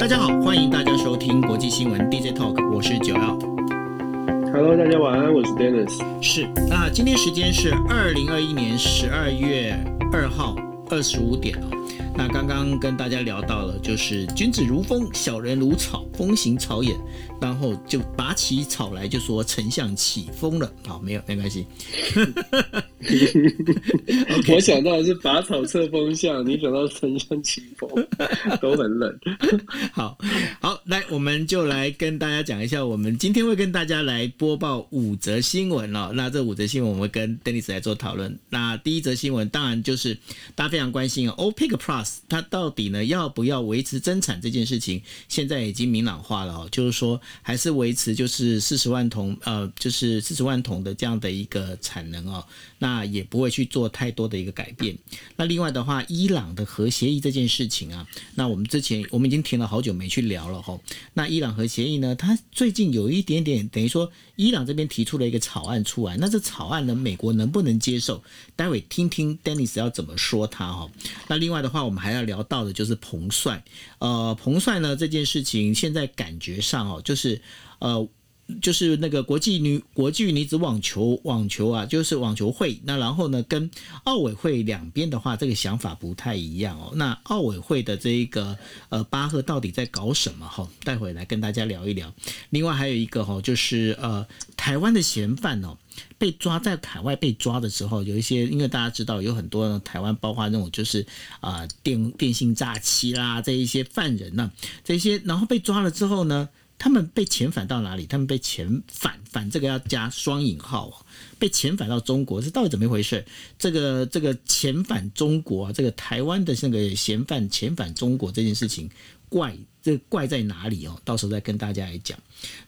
大家好，欢迎大家收听国际新闻 DJ Talk，我是九耀。Hello，大家晚安，我是 Dennis。是，那今天时间是二零二一年十二月二号二十五点啊。那刚刚跟大家聊到了，就是君子如风，小人如草，风行草野。然后就拔起草来，就说丞相起风了。好，没有，没关系。okay, 我想到的是拔草测风向，你想到城乡起风，都很冷。好好，来，我们就来跟大家讲一下，我们今天会跟大家来播报五则新闻哦。那这五则新闻，我们跟 Dennis 来做讨论。那第一则新闻，当然就是大家非常关心哦，OPEC Plus 它到底呢要不要维持增产这件事情，现在已经明朗化了哦，就是说。还是维持就是四十万桶，呃，就是四十万桶的这样的一个产能哦，那那也不会去做太多的一个改变。那另外的话，伊朗的核协议这件事情啊，那我们之前我们已经停了好久没去聊了哈。那伊朗核协议呢，它最近有一点点等于说，伊朗这边提出了一个草案出来，那这草案呢，美国能不能接受？待会听听 Dennis 要怎么说他哈。那另外的话，我们还要聊到的就是彭帅，呃，彭帅呢这件事情现在感觉上哦，就。是呃，就是那个国际女国际女子网球网球啊，就是网球会。那然后呢，跟奥委会两边的话，这个想法不太一样哦。那奥委会的这一个呃巴赫到底在搞什么？哈，待会来跟大家聊一聊。另外还有一个哈，就是呃台湾的嫌犯哦，被抓在海外被抓的时候，有一些因为大家知道有很多台湾包括那种就是啊、电电信诈欺啦这一些犯人呢、这些然后被抓了之后呢。他们被遣返到哪里？他们被遣返，返这个要加双引号哦，被遣返到中国，是到底怎么一回事？这个这个遣返中国，这个台湾的那个嫌犯遣返中国这件事情，怪这怪在哪里哦？到时候再跟大家来讲。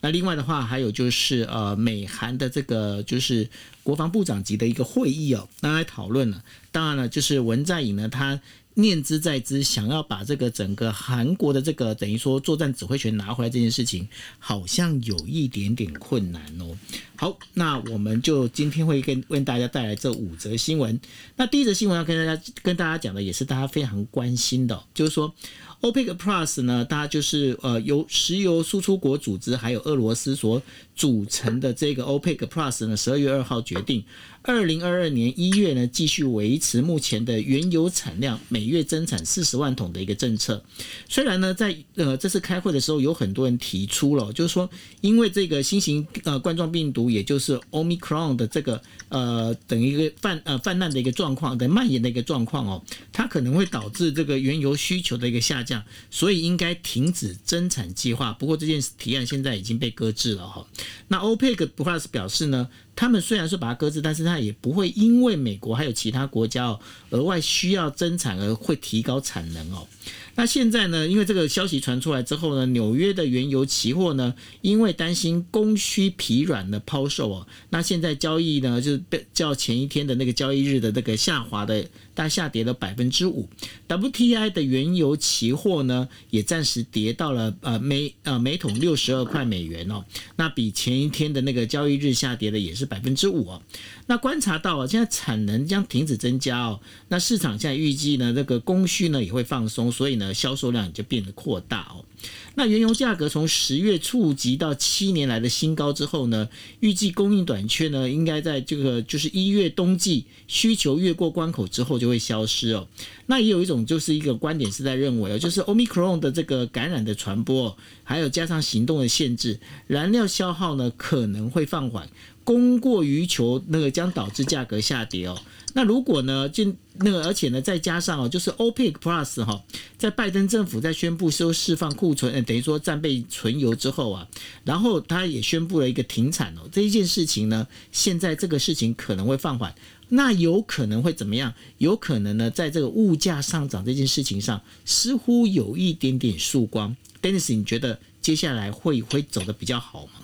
那另外的话，还有就是呃，美韩的这个就是国防部长级的一个会议哦，那来讨论了。当然了，就是文在寅呢，他。念之在兹，想要把这个整个韩国的这个等于说作战指挥权拿回来这件事情，好像有一点点困难哦。好，那我们就今天会跟为大家带来这五则新闻。那第一则新闻要跟大家跟大家讲的，也是大家非常关心的，就是说。OPEC Plus 呢，大家就是呃由石油输出国组织还有俄罗斯所组成的这个 OPEC Plus 呢，十二月二号决定，二零二二年一月呢继续维持目前的原油产量每月增产四十万桶的一个政策。虽然呢在呃这次开会的时候有很多人提出了，就是说因为这个新型呃冠状病毒，也就是 Omicron 的这个呃等于一个泛呃泛滥的一个状况的蔓延的一个状况哦，它可能会导致这个原油需求的一个下降。所以应该停止增产计划。不过这件提案现在已经被搁置了哈。那 OPEC Plus 表示呢，他们虽然说把它搁置，但是它也不会因为美国还有其他国家哦额外需要增产而会提高产能哦。那现在呢，因为这个消息传出来之后呢，纽约的原油期货呢，因为担心供需疲软的抛售哦，那现在交易呢就是被较前一天的那个交易日的那个下滑的，大下跌了百分之五。WTI 的原油期货呢也暂时跌到了呃每呃每桶六十二块美元哦，那比前一天的那个交易日下跌的也是百分之五哦。那观察到啊，现在产能将停止增加哦，那市场现在预计呢这个供需呢也会放松，所以呢。销售量就变得扩大哦。那原油价格从十月触及到七年来的新高之后呢，预计供应短缺呢，应该在这个就是一月冬季需求越过关口之后就会消失哦。那也有一种就是一个观点是在认为哦，就是 Omicron 的这个感染的传播，还有加上行动的限制，燃料消耗呢可能会放缓。供过于求，那个将导致价格下跌哦。那如果呢，就那个，而且呢，再加上哦，就是 OPEC Plus 哈，在拜登政府在宣布说释放库存，呃，等于说战备存油之后啊，然后他也宣布了一个停产哦。这一件事情呢，现在这个事情可能会放缓，那有可能会怎么样？有可能呢，在这个物价上涨这件事情上，似乎有一点点曙光。Dennis，你觉得接下来会会走的比较好吗？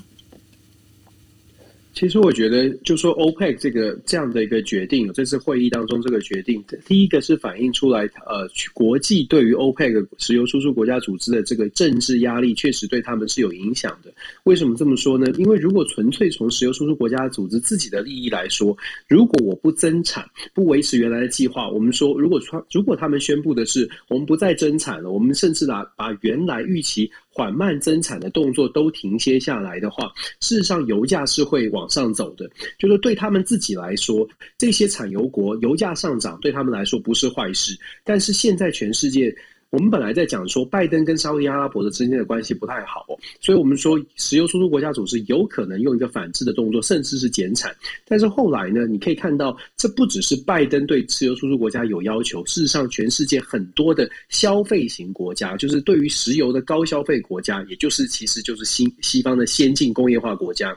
其实我觉得，就说 OPEC 这个这样的一个决定，这次会议当中这个决定，第一个是反映出来，呃，国际对于 OPEC 石油输出国家组织的这个政治压力，确实对他们是有影响的。为什么这么说呢？因为如果纯粹从石油输出国家组织自己的利益来说，如果我不增产，不维持原来的计划，我们说，如果说如果他们宣布的是我们不再增产了，我们甚至把把原来预期。缓慢增产的动作都停歇下来的话，事实上油价是会往上走的。就是对他们自己来说，这些产油国油价上涨对他们来说不是坏事。但是现在全世界。我们本来在讲说，拜登跟沙特阿拉伯的之间的关系不太好，所以我们说石油输出国家组织有可能用一个反制的动作，甚至是减产。但是后来呢，你可以看到，这不只是拜登对石油输出国家有要求，事实上，全世界很多的消费型国家，就是对于石油的高消费国家，也就是其实就是新西方的先进工业化国家。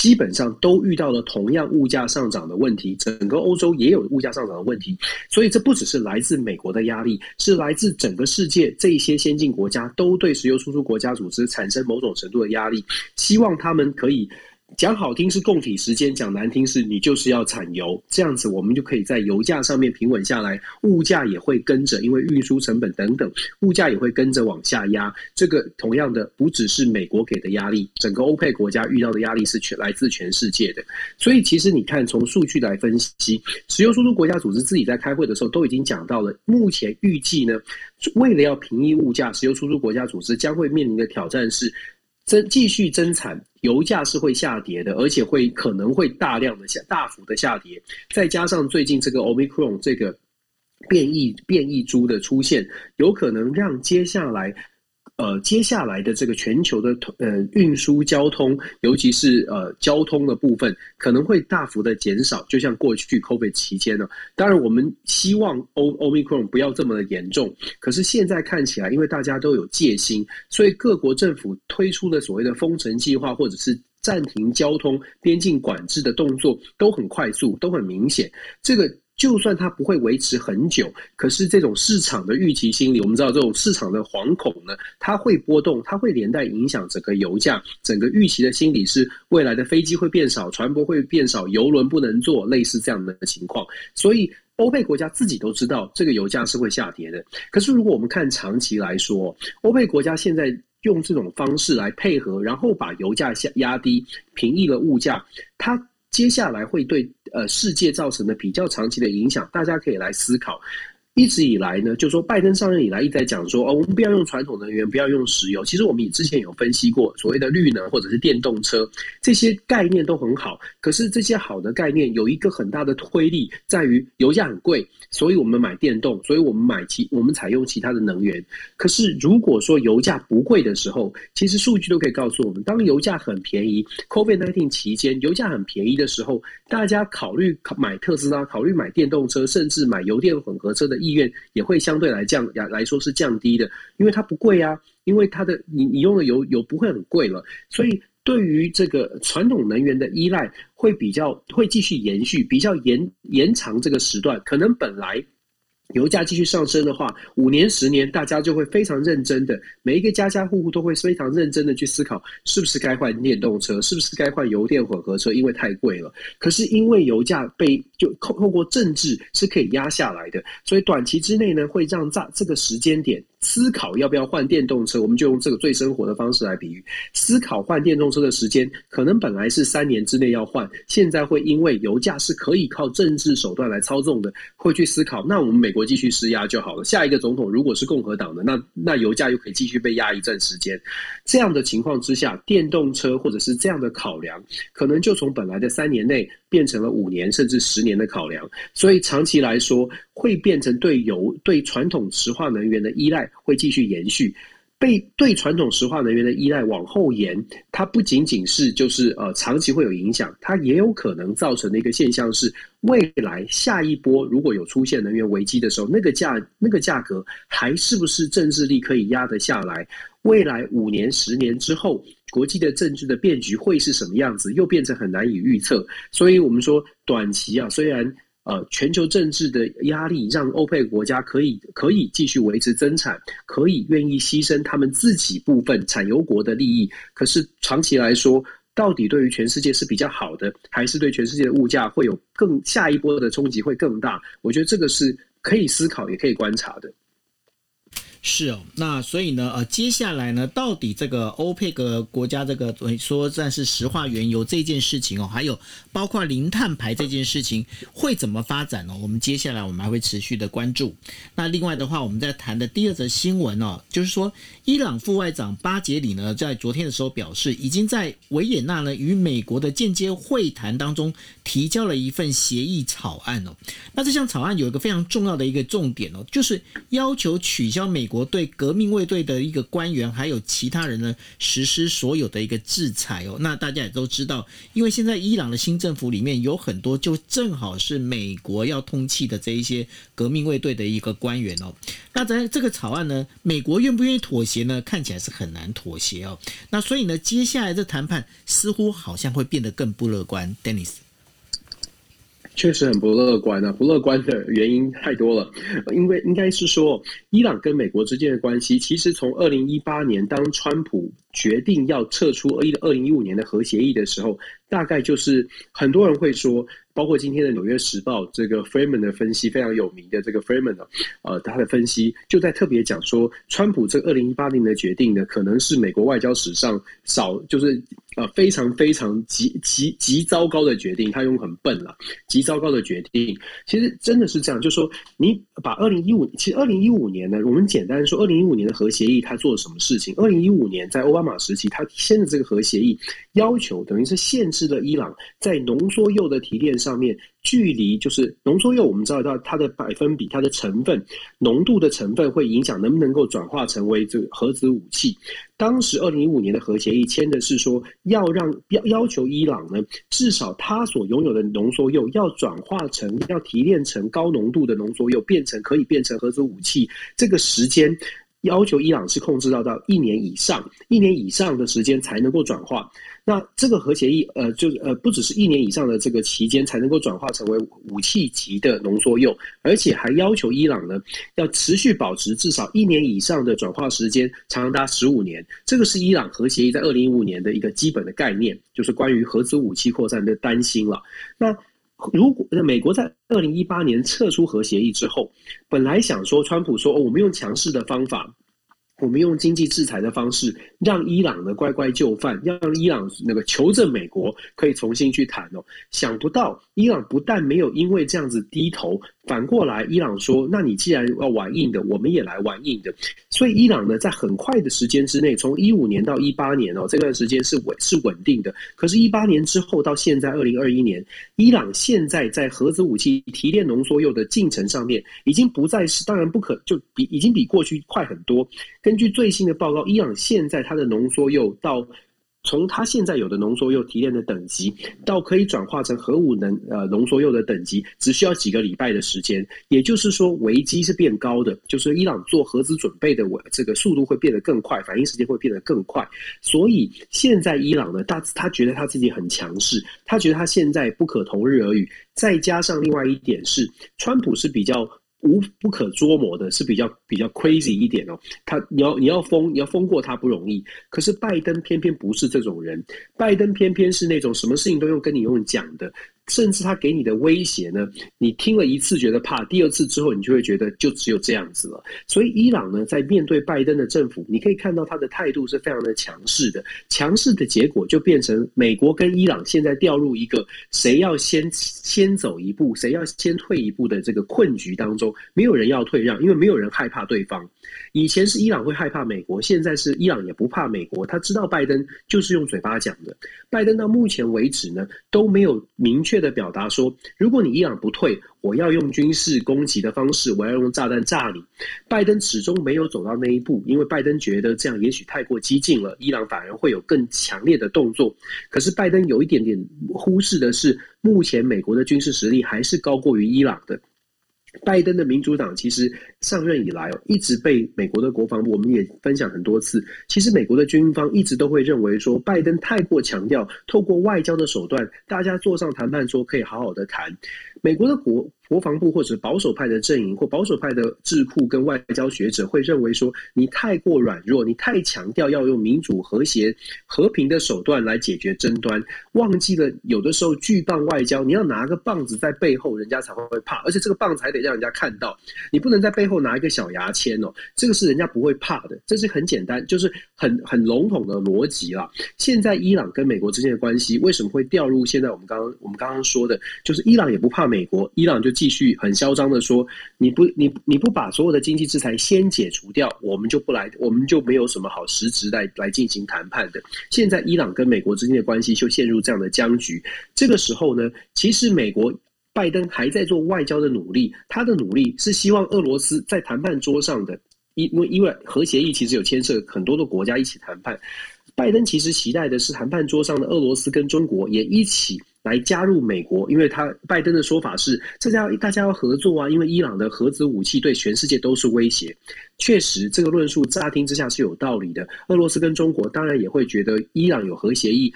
基本上都遇到了同样物价上涨的问题，整个欧洲也有物价上涨的问题，所以这不只是来自美国的压力，是来自整个世界这些先进国家都对石油输出国家组织产生某种程度的压力，希望他们可以。讲好听是共体时间，讲难听是你就是要产油，这样子我们就可以在油价上面平稳下来，物价也会跟着，因为运输成本等等，物价也会跟着往下压。这个同样的不只是美国给的压力，整个欧佩国家遇到的压力是全来自全世界的。所以其实你看，从数据来分析，石油输出国家组织自己在开会的时候都已经讲到了，目前预计呢，为了要平抑物价，石油输出国家组织将会面临的挑战是。增继续增产，油价是会下跌的，而且会可能会大量的下大幅的下跌，再加上最近这个奥密克戎这个变异变异株的出现，有可能让接下来。呃，接下来的这个全球的呃运输交通，尤其是呃交通的部分，可能会大幅的减少。就像过去 COVID 期间呢，当然我们希望 Omicron 不要这么的严重。可是现在看起来，因为大家都有戒心，所以各国政府推出的所谓的封城计划，或者是暂停交通、边境管制的动作，都很快速，都很明显。这个。就算它不会维持很久，可是这种市场的预期心理，我们知道这种市场的惶恐呢，它会波动，它会连带影响整个油价。整个预期的心理是未来的飞机会变少，船舶会变少，油轮不能做，类似这样的情况。所以欧佩国家自己都知道这个油价是会下跌的。可是如果我们看长期来说，欧佩国家现在用这种方式来配合，然后把油价下压低，平抑了物价，它。接下来会对呃世界造成的比较长期的影响，大家可以来思考。一直以来呢，就说拜登上任以来一直在讲说哦，我们不要用传统能源，不要用石油。其实我们也之前有分析过，所谓的绿能或者是电动车这些概念都很好。可是这些好的概念有一个很大的推力，在于油价很贵，所以我们买电动，所以我们买其我们采用其他的能源。可是如果说油价不贵的时候，其实数据都可以告诉我们，当油价很便宜，COVID-19 期间油价很便宜的时候，大家考虑买特斯拉，考虑买电动车，甚至买油电混合车的。意愿也会相对来降来说是降低的，因为它不贵啊，因为它的你你用的油油不会很贵了，所以对于这个传统能源的依赖会比较会继续延续，比较延延长这个时段，可能本来。油价继续上升的话，五年、十年，大家就会非常认真的，每一个家家户户都会非常认真的去思考，是不是该换电动车，是不是该换油电混合车，因为太贵了。可是因为油价被就透透过政治是可以压下来的，所以短期之内呢，会让在这个时间点思考要不要换电动车，我们就用这个最生活的方式来比喻，思考换电动车的时间，可能本来是三年之内要换，现在会因为油价是可以靠政治手段来操纵的，会去思考，那我们美国。继续施压就好了。下一个总统如果是共和党的，那那油价又可以继续被压一阵时间。这样的情况之下，电动车或者是这样的考量，可能就从本来的三年内变成了五年甚至十年的考量。所以长期来说，会变成对油、对传统石化能源的依赖会继续延续。被对传统石化能源的依赖往后延，它不仅仅是就是呃长期会有影响，它也有可能造成的一个现象是，未来下一波如果有出现能源危机的时候，那个价那个价格还是不是政治力可以压得下来？未来五年、十年之后，国际的政治的变局会是什么样子？又变成很难以预测。所以我们说短期啊，虽然。呃，全球政治的压力让欧佩克国家可以可以继续维持增产，可以愿意牺牲他们自己部分产油国的利益。可是长期来说，到底对于全世界是比较好的，还是对全世界的物价会有更下一波的冲击会更大？我觉得这个是可以思考，也可以观察的。是哦，那所以呢，呃，接下来呢，到底这个欧佩克国家这个说算是石化原油这件事情哦，还有包括零碳排这件事情会怎么发展呢？我们接下来我们还会持续的关注。那另外的话，我们在谈的第二则新闻哦，就是说伊朗副外长巴杰里呢，在昨天的时候表示，已经在维也纳呢与美国的间接会谈当中提交了一份协议草案哦。那这项草案有一个非常重要的一个重点哦，就是要求取消美。国对革命卫队的一个官员还有其他人呢，实施所有的一个制裁哦。那大家也都知道，因为现在伊朗的新政府里面有很多就正好是美国要通气的这一些革命卫队的一个官员哦。那在这个草案呢，美国愿不愿意妥协呢？看起来是很难妥协哦。那所以呢，接下来这谈判似乎好像会变得更不乐观。Dennis。确实很不乐观啊！不乐观的原因太多了，因为应该是说，伊朗跟美国之间的关系，其实从二零一八年当川普决定要撤出二一二零一五年的核协议的时候，大概就是很多人会说。包括今天的《纽约时报》这个 Freeman 的分析非常有名的这个 Freeman 呢，呃，他的分析就在特别讲说，川普这二零一八年的决定呢，可能是美国外交史上少就是呃非常非常极极极糟糕的决定。他用很笨了，极糟糕的决定。其实真的是这样，就是说你把二零一五，其实二零一五年呢，我们简单说，二零一五年的核协议他做了什么事情？二零一五年在欧马时期，他签的这个核协议，要求等于是限制了伊朗在浓缩铀的提炼上。面距离就是浓缩铀，我们知道到它的百分比、它的成分、浓度的成分会影响能不能够转化成为这个核子武器。当时二零一五年的核协议签的是说，要让要要求伊朗呢，至少它所拥有的浓缩铀要转化成、要提炼成高浓度的浓缩铀，变成可以变成核子武器。这个时间要求伊朗是控制到到一年以上，一年以上的时间才能够转化。那这个核协议，呃，就呃，不只是一年以上的这个期间才能够转化成为武器级的浓缩铀，而且还要求伊朗呢要持续保持至少一年以上的转化时间，长达十五年。这个是伊朗核协议在二零一五年的一个基本的概念，就是关于核子武器扩散的担心了。那如果美国在二零一八年撤出核协议之后，本来想说，川普说，哦，我们用强势的方法。我们用经济制裁的方式，让伊朗的乖乖就范，让伊朗那个求证美国可以重新去谈哦。想不到伊朗不但没有因为这样子低头。反过来，伊朗说：“那你既然要玩硬的，我们也来玩硬的。”所以，伊朗呢，在很快的时间之内，从一五年到一八年哦，这段时间是稳是稳定的。可是，一八年之后到现在二零二一年，伊朗现在在核子武器提炼浓缩铀的进程上面，已经不再是当然不可，就比已经比过去快很多。根据最新的报告，伊朗现在它的浓缩铀到。从它现在有的浓缩铀提炼的等级，到可以转化成核武能呃浓缩铀的等级，只需要几个礼拜的时间。也就是说，危机是变高的，就是伊朗做核子准备的这个速度会变得更快，反应时间会变得更快。所以现在伊朗呢，他他觉得他自己很强势，他觉得他现在不可同日而语。再加上另外一点是，川普是比较。无不可捉摸的，是比较比较 crazy 一点哦。他你要你要疯你要疯过他不容易，可是拜登偏偏不是这种人，拜登偏偏是那种什么事情都用跟你用讲的。甚至他给你的威胁呢，你听了一次觉得怕，第二次之后你就会觉得就只有这样子了。所以伊朗呢，在面对拜登的政府，你可以看到他的态度是非常的强势的。强势的结果就变成美国跟伊朗现在掉入一个谁要先先走一步，谁要先退一步的这个困局当中。没有人要退让，因为没有人害怕对方。以前是伊朗会害怕美国，现在是伊朗也不怕美国。他知道拜登就是用嘴巴讲的。拜登到目前为止呢，都没有明确的表达说，如果你伊朗不退，我要用军事攻击的方式，我要用炸弹炸你。拜登始终没有走到那一步，因为拜登觉得这样也许太过激进了，伊朗反而会有更强烈的动作。可是拜登有一点点忽视的是，目前美国的军事实力还是高过于伊朗的。拜登的民主党其实上任以来哦，一直被美国的国防部，我们也分享很多次。其实美国的军方一直都会认为说，拜登太过强调透过外交的手段，大家坐上谈判桌可以好好的谈。美国的国国防部或者保守派的阵营或保守派的智库跟外交学者会认为说，你太过软弱，你太强调要用民主、和谐、和平的手段来解决争端，忘记了有的时候巨棒外交，你要拿个棒子在背后，人家才会怕，而且这个棒子还得让人家看到，你不能在背后拿一个小牙签哦，这个是人家不会怕的，这是很简单，就是很很笼统的逻辑啦。现在伊朗跟美国之间的关系为什么会掉入现在我们刚刚我们刚刚说的，就是伊朗也不怕美国，伊朗就继续很嚣张的说，你不你你不把所有的经济制裁先解除掉，我们就不来，我们就没有什么好实质来来进行谈判的。现在伊朗跟美国之间的关系就陷入这样的僵局。这个时候呢，其实美国拜登还在做外交的努力，他的努力是希望俄罗斯在谈判桌上的，因为因为核协议其实有牵涉很多的国家一起谈判。拜登其实期待的是谈判桌上的俄罗斯跟中国也一起来加入美国，因为他拜登的说法是，这家大家要合作啊，因为伊朗的核子武器对全世界都是威胁。确实，这个论述乍听之下是有道理的。俄罗斯跟中国当然也会觉得伊朗有核协议，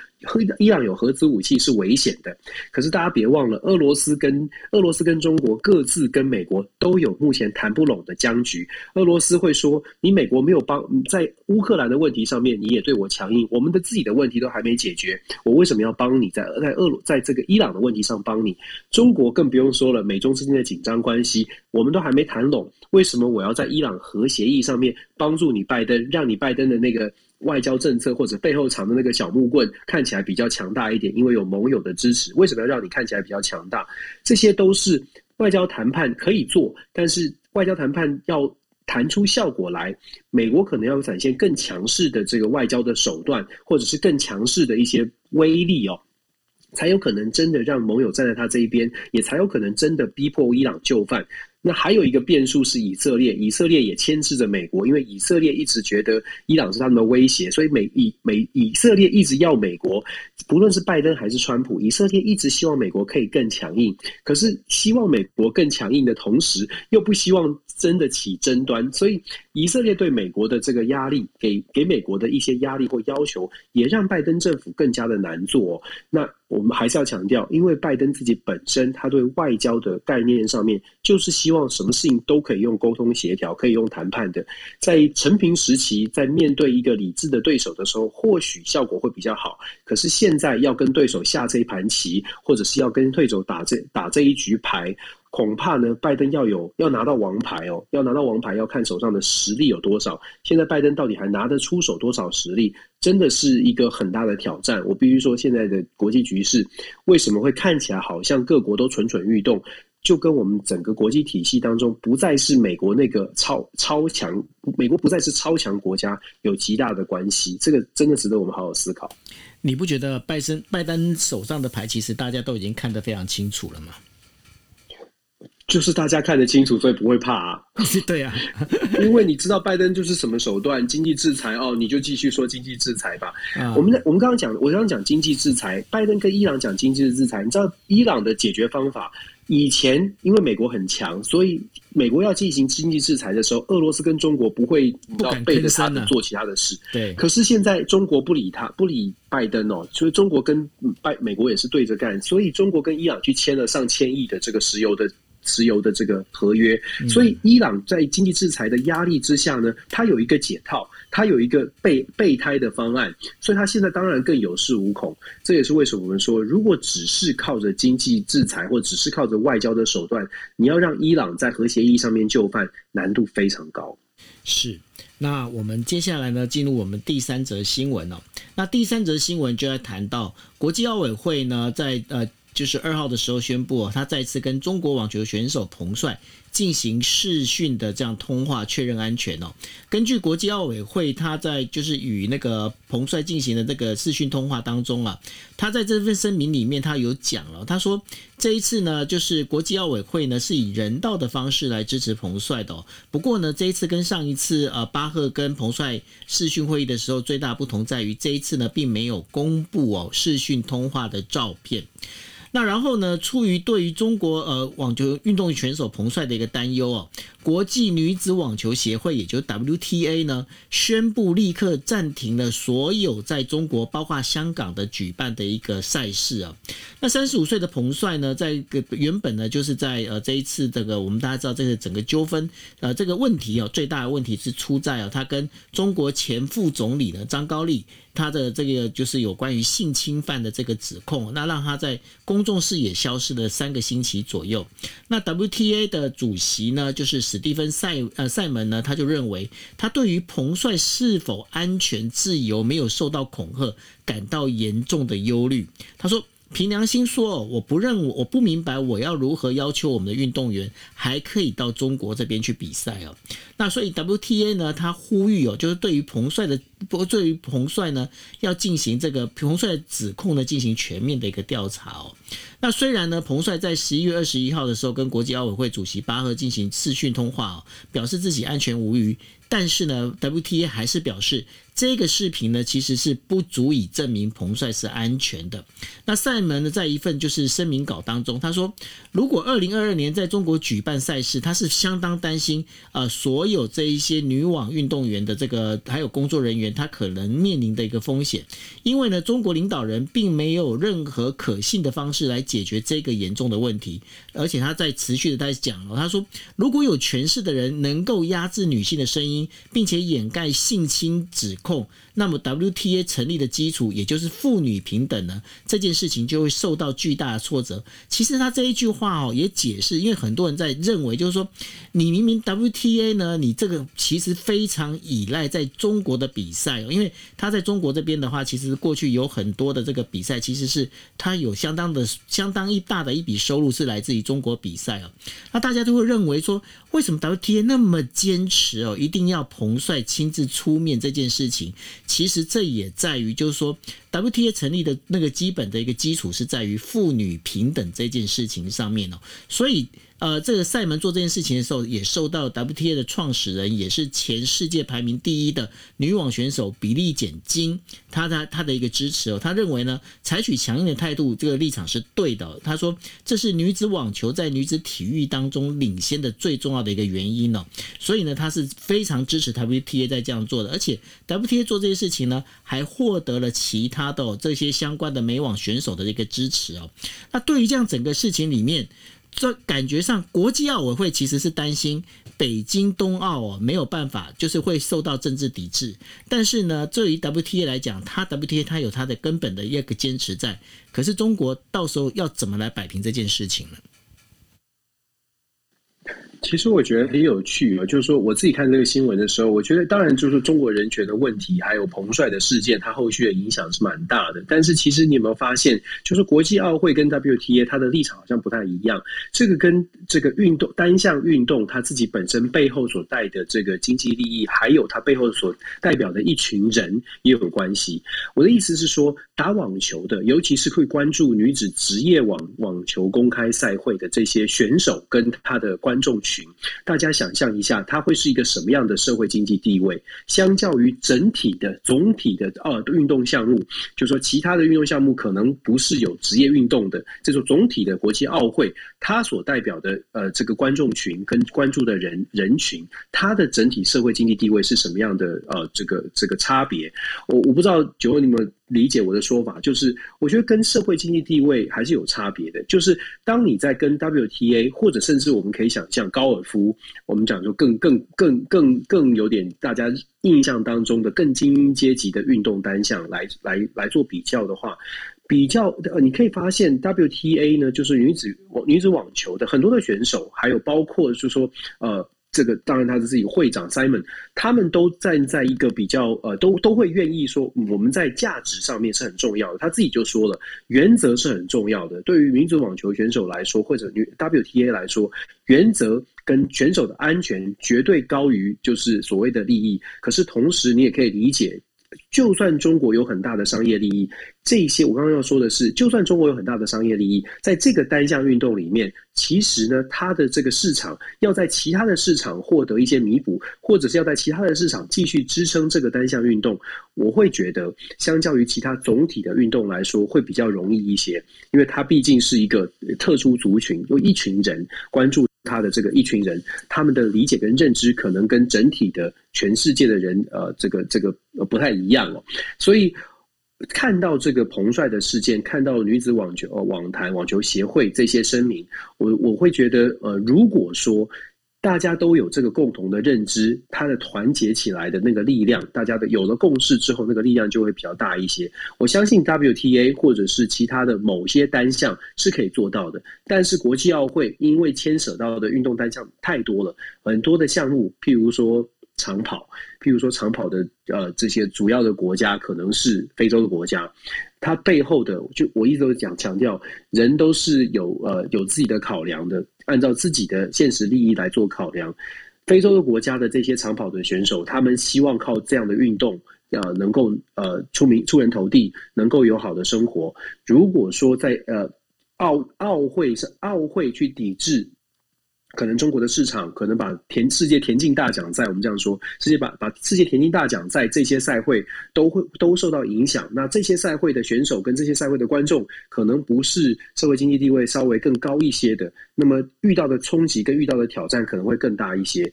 伊朗有核子武器是危险的。可是大家别忘了，俄罗斯跟俄罗斯跟中国各自跟美国都有目前谈不拢的僵局。俄罗斯会说：“你美国没有帮在乌克兰的问题上面，你也对我强硬，我们的自己的问题都还没解决，我为什么要帮你在在俄在这个伊朗的问题上帮你？”中国更不用说了，美中之间的紧张关系，我们都还没谈拢，为什么我要在伊朗核？协议上面帮助你拜登，让你拜登的那个外交政策或者背后藏的那个小木棍看起来比较强大一点，因为有盟友的支持。为什么要让你看起来比较强大？这些都是外交谈判可以做，但是外交谈判要谈出效果来，美国可能要展现更强势的这个外交的手段，或者是更强势的一些威力哦，才有可能真的让盟友站在他这一边，也才有可能真的逼迫伊朗就范。那还有一个变数是以色列，以色列也牵制着美国，因为以色列一直觉得伊朗是他们的威胁，所以美以美以色列一直要美国，不论是拜登还是川普，以色列一直希望美国可以更强硬。可是希望美国更强硬的同时，又不希望真的起争端，所以以色列对美国的这个压力，给给美国的一些压力或要求，也让拜登政府更加的难做。那我们还是要强调，因为拜登自己本身他对外交的概念上面，就是希望希望什么事情都可以用沟通协调，可以用谈判的。在陈平时期，在面对一个理智的对手的时候，或许效果会比较好。可是现在要跟对手下这一盘棋，或者是要跟对手打这打这一局牌，恐怕呢，拜登要有要拿到王牌哦，要拿到王牌，要看手上的实力有多少。现在拜登到底还拿得出手多少实力，真的是一个很大的挑战。我必须说，现在的国际局势为什么会看起来好像各国都蠢蠢欲动？就跟我们整个国际体系当中，不再是美国那个超超强，美国不再是超强国家，有极大的关系。这个真的值得我们好好思考。你不觉得拜登拜登手上的牌，其实大家都已经看得非常清楚了吗？就是大家看得清楚，所以不会怕啊。对啊，因为你知道拜登就是什么手段，经济制裁哦，你就继续说经济制裁吧。嗯、我们在我们刚刚讲，我刚刚讲经济制裁，拜登跟伊朗讲经济制裁，你知道伊朗的解决方法？以前因为美国很强，所以美国要进行经济制裁的时候，俄罗斯跟中国不会你知道背着他的做其他的事。对，可是现在中国不理他，不理拜登哦，所以中国跟拜美国也是对着干，所以中国跟伊朗去签了上千亿的这个石油的。石油的这个合约，所以伊朗在经济制裁的压力之下呢，它有一个解套，它有一个备备胎的方案，所以它现在当然更有恃无恐。这也是为什么我们说，如果只是靠着经济制裁，或只是靠着外交的手段，你要让伊朗在核协议上面就范，难度非常高。是，那我们接下来呢，进入我们第三则新闻哦。那第三则新闻就要谈到国际奥委会呢，在呃。就是二号的时候宣布，他再次跟中国网球选手彭帅进行视讯的这样通话，确认安全哦。根据国际奥委会，他在就是与那个彭帅进行的这个视讯通话当中啊，他在这份声明里面他有讲了，他说这一次呢，就是国际奥委会呢是以人道的方式来支持彭帅的。不过呢，这一次跟上一次呃巴赫跟彭帅视讯会议的时候，最大不同在于这一次呢并没有公布哦视讯通话的照片。那然后呢，出于对于中国呃网球运动选手彭帅的一个担忧哦，国际女子网球协会，也就是 WTA 呢，宣布立刻暂停了所有在中国，包括香港的举办的一个赛事啊。那三十五岁的彭帅呢，在个原本呢，就是在呃这一次这个我们大家知道这个整个纠纷呃这个问题哦，最大的问题是出在啊，他跟中国前副总理呢张高丽。他的这个就是有关于性侵犯的这个指控，那让他在公众视野消失了三个星期左右。那 WTA 的主席呢，就是史蒂芬塞呃塞门呢，他就认为他对于彭帅是否安全自由没有受到恐吓感到严重的忧虑。他说。凭良心说，我不认我，我不明白我要如何要求我们的运动员还可以到中国这边去比赛哦。那所以 WTA 呢，他呼吁哦，就是对于彭帅的，不对于彭帅呢，要进行这个彭帅指控呢，进行全面的一个调查哦。那虽然呢，彭帅在十一月二十一号的时候跟国际奥委会主席巴赫进行视讯通话哦，表示自己安全无虞。但是呢，WTA 还是表示，这个视频呢其实是不足以证明彭帅是安全的。那赛门呢，在一份就是声明稿当中，他说，如果二零二二年在中国举办赛事，他是相当担心，呃，所有这一些女网运动员的这个还有工作人员，他可能面临的一个风险，因为呢，中国领导人并没有任何可信的方式来解决这个严重的问题，而且他在持续的在讲了，他说，如果有权势的人能够压制女性的声音。并且掩盖性侵指控，那么 WTA 成立的基础，也就是妇女平等呢，这件事情就会受到巨大的挫折。其实他这一句话哦，也解释，因为很多人在认为，就是说，你明明 WTA 呢，你这个其实非常依赖在中国的比赛哦，因为他在中国这边的话，其实过去有很多的这个比赛，其实是他有相当的、相当一大的一笔收入是来自于中国比赛哦。那大家都会认为说，为什么 WTA 那么坚持哦，一定要要彭帅亲自出面这件事情，其实这也在于，就是说，WTA 成立的那个基本的一个基础是在于妇女平等这件事情上面哦，所以。呃，这个赛门做这件事情的时候，也受到 WTA 的创始人，也是前世界排名第一的女网选手比利简金，他他他的一个支持哦。他认为呢，采取强硬的态度，这个立场是对的。他说，这是女子网球在女子体育当中领先的最重要的一个原因哦。所以呢，他是非常支持 WTA 在这样做的，而且 WTA 做这些事情呢，还获得了其他的这些相关的美网选手的一个支持哦。那对于这样整个事情里面，这感觉上，国际奥委会其实是担心北京冬奥哦没有办法，就是会受到政治抵制。但是呢，对于 WTA 来讲，它 WTA 它有它的根本的一个坚持在。可是中国到时候要怎么来摆平这件事情呢？其实我觉得很有趣啊，就是说我自己看这个新闻的时候，我觉得当然就是中国人权的问题，还有彭帅的事件，它后续的影响是蛮大的。但是其实你有没有发现，就是国际奥会跟 WTA 它的立场好像不太一样。这个跟这个运动单项运动它自己本身背后所带的这个经济利益，还有它背后所代表的一群人也有关系。我的意思是说，打网球的，尤其是会关注女子职业网网球公开赛会的这些选手跟他的观众群。大家想象一下，它会是一个什么样的社会经济地位？相较于整体的总体的呃运动项目，就说其他的运动项目可能不是有职业运动的，这种总体的国际奥会，它所代表的呃这个观众群跟关注的人人群，它的整体社会经济地位是什么样的呃这个这个差别？我我不知道九你们。理解我的说法，就是我觉得跟社会经济地位还是有差别的。就是当你在跟 WTA 或者甚至我们可以想象高尔夫，我们讲说更更更更更有点大家印象当中的更精英阶级的运动单项来来来做比较的话，比较呃你可以发现 WTA 呢，就是女子女子网球的很多的选手，还有包括就是说呃。这个当然他是自己会长 Simon，他们都站在一个比较呃，都都会愿意说我们在价值上面是很重要的。他自己就说了，原则是很重要的。对于民族网球选手来说，或者女 WTA 来说，原则跟选手的安全绝对高于就是所谓的利益。可是同时，你也可以理解。就算中国有很大的商业利益，这些我刚刚要说的是，就算中国有很大的商业利益，在这个单项运动里面，其实呢，它的这个市场要在其他的市场获得一些弥补，或者是要在其他的市场继续支撑这个单项运动，我会觉得，相较于其他总体的运动来说，会比较容易一些，因为它毕竟是一个特殊族群，有一群人关注。他的这个一群人，他们的理解跟认知可能跟整体的全世界的人，呃，这个这个呃不太一样哦。所以看到这个彭帅的事件，看到女子网球网坛网球协会这些声明，我我会觉得，呃，如果说。大家都有这个共同的认知，它的团结起来的那个力量，大家的有了共识之后，那个力量就会比较大一些。我相信 WTA 或者是其他的某些单项是可以做到的，但是国际奥会因为牵扯到的运动单项太多了，很多的项目，譬如说长跑，譬如说长跑的呃这些主要的国家可能是非洲的国家。它背后的，就我一直都讲强调，人都是有呃有自己的考量的，按照自己的现实利益来做考量。非洲的国家的这些长跑的选手，他们希望靠这样的运动，呃，能够呃出名出人头地，能够有好的生活。如果说在呃奥奥会是奥会去抵制。可能中国的市场可能把田世界田径大奖赛，我们这样说，世界把把世界田径大奖赛这些赛会都会都受到影响。那这些赛会的选手跟这些赛会的观众，可能不是社会经济地位稍微更高一些的，那么遇到的冲击跟遇到的挑战可能会更大一些。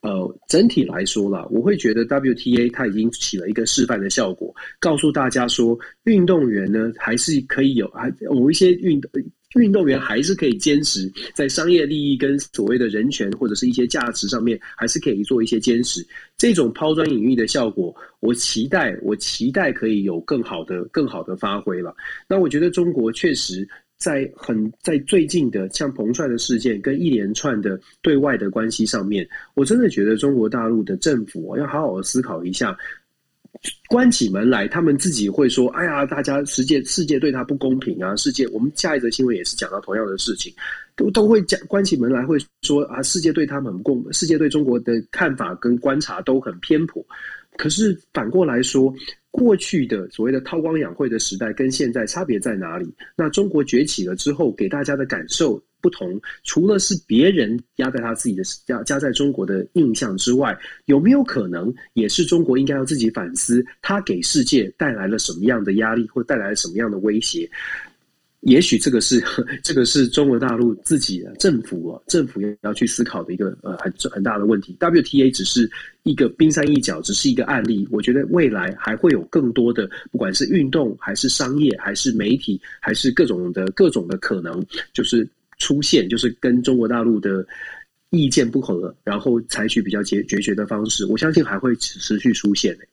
呃，整体来说啦，我会觉得 WTA 它已经起了一个示范的效果，告诉大家说，运动员呢还是可以有，还某一些运动。运动员还是可以坚持在商业利益跟所谓的人权或者是一些价值上面，还是可以做一些坚持。这种抛砖引玉的效果，我期待，我期待可以有更好的、更好的发挥了。那我觉得中国确实在很 在最近的像彭帅的事件跟一连串的对外的关系上面，我真的觉得中国大陆的政府要好好的思考一下。关起门来，他们自己会说：“哎呀，大家世界世界对他不公平啊！”世界，我们下一则新闻也是讲到同样的事情，都都会讲关起门来会说啊，世界对他们很不公，世界对中国的看法跟观察都很偏颇。可是反过来说，过去的所谓的韬光养晦的时代跟现在差别在哪里？那中国崛起了之后，给大家的感受。不同，除了是别人压在他自己的加加在中国的印象之外，有没有可能也是中国应该要自己反思，他给世界带来了什么样的压力，或带来了什么样的威胁？也许这个是 这个是中国大陆自己的政府啊，政府要去思考的一个呃很很大的问题。WTA 只是一个冰山一角，只是一个案例。我觉得未来还会有更多的，不管是运动还是商业，还是媒体，还是各种的各种的可能，就是。出现就是跟中国大陆的意见不合，然后采取比较决决绝的方式，我相信还会持续出现的。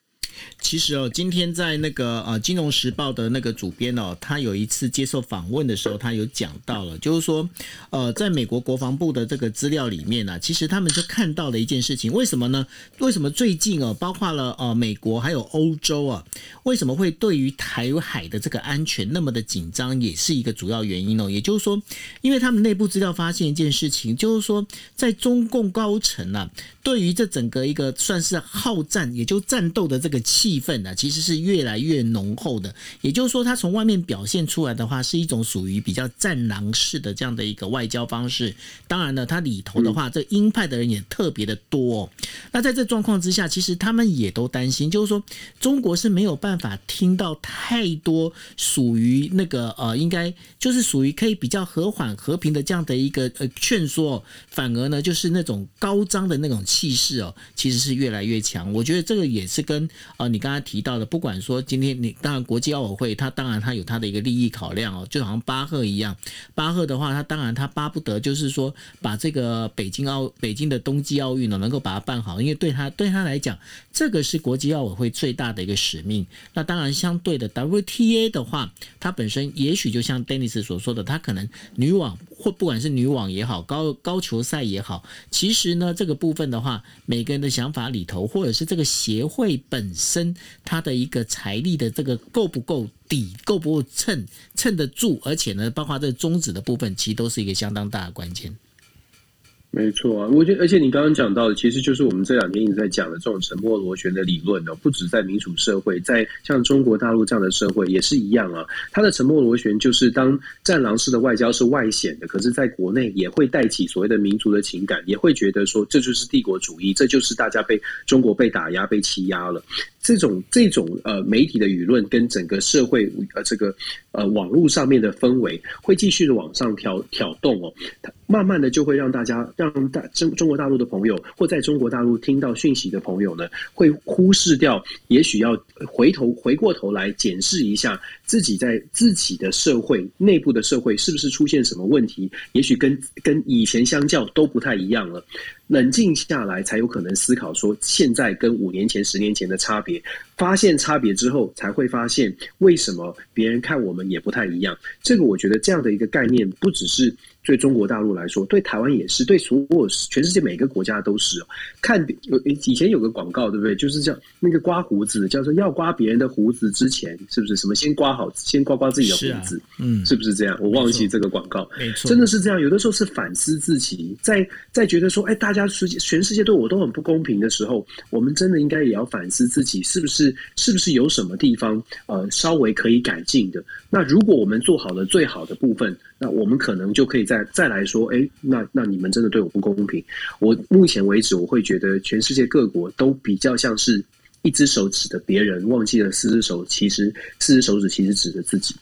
其实哦，今天在那个呃《金融时报》的那个主编哦，他有一次接受访问的时候，他有讲到了，就是说，呃，在美国国防部的这个资料里面呢、其实他们就看到了一件事情，为什么呢？为什么最近哦，包括了呃美国还有欧洲啊，为什么会对于台海的这个安全那么的紧张，也是一个主要原因哦。也就是说，因为他们内部资料发现一件事情，就是说，在中共高层啊，对于这整个一个算是好战，也就战斗的这个。气氛呢，其实是越来越浓厚的。也就是说，他从外面表现出来的话，是一种属于比较战狼式的这样的一个外交方式。当然了，它里头的话，这鹰派的人也特别的多哦。那在这状况之下，其实他们也都担心，就是说，中国是没有办法听到太多属于那个呃，应该就是属于可以比较和缓和平的这样的一个呃劝说，反而呢，就是那种高张的那种气势哦，其实是越来越强。我觉得这个也是跟。啊，你刚才提到的，不管说今天你当然国际奥委会，它当然它有它的一个利益考量哦，就好像巴赫一样，巴赫的话，他当然他巴不得就是说把这个北京奥北京的冬季奥运呢能够把它办好，因为对他对他来讲，这个是国际奥委会最大的一个使命。那当然相对的 WTA 的话，它本身也许就像 Dennis 所说的，它可能女网或不管是女网也好，高高球赛也好，其实呢这个部分的话，每个人的想法里头，或者是这个协会本身。它的一个财力的这个够不够底，够不够撑撑得住，而且呢，包括这个宗旨的部分，其实都是一个相当大的关键。没错啊，我觉得，而且你刚刚讲到的，其实就是我们这两天一直在讲的这种沉默螺旋的理论哦，不止在民主社会，在像中国大陆这样的社会也是一样啊。它的沉默螺旋就是当战狼式的外交是外显的，可是在国内也会带起所谓的民族的情感，也会觉得说这就是帝国主义，这就是大家被中国被打压、被欺压了。这种这种呃媒体的舆论跟整个社会呃这个呃网络上面的氛围会继续的往上挑挑动哦，慢慢的就会让大家让大中中国大陆的朋友或在中国大陆听到讯息的朋友呢，会忽视掉，也许要回头回过头来检视一下自己在自己的社会内部的社会是不是出现什么问题，也许跟跟以前相较都不太一样了。冷静下来，才有可能思考说现在跟五年前、十年前的差别。发现差别之后，才会发现为什么别人看我们也不太一样。这个我觉得这样的一个概念，不只是对中国大陆来说，对台湾也是，对所有全世界每个国家都是。看有以前有个广告，对不对？就是叫那个刮胡子，叫做要刮别人的胡子之前，是不是什么先刮好，先刮刮自己的胡子？啊、嗯，是不是这样？我忘记这个广告，没错，真的是这样。有的时候是反思自己，在在觉得说，哎，大家世界全世界对我都很不公平的时候，我们真的应该也要反思自己，是不是？是不是有什么地方呃稍微可以改进的？那如果我们做好了最好的部分，那我们可能就可以再再来说，哎，那那你们真的对我不公平。我目前为止，我会觉得全世界各国都比较像是一只手指的别人，忘记了四只手，其实四只手指其实指着自己。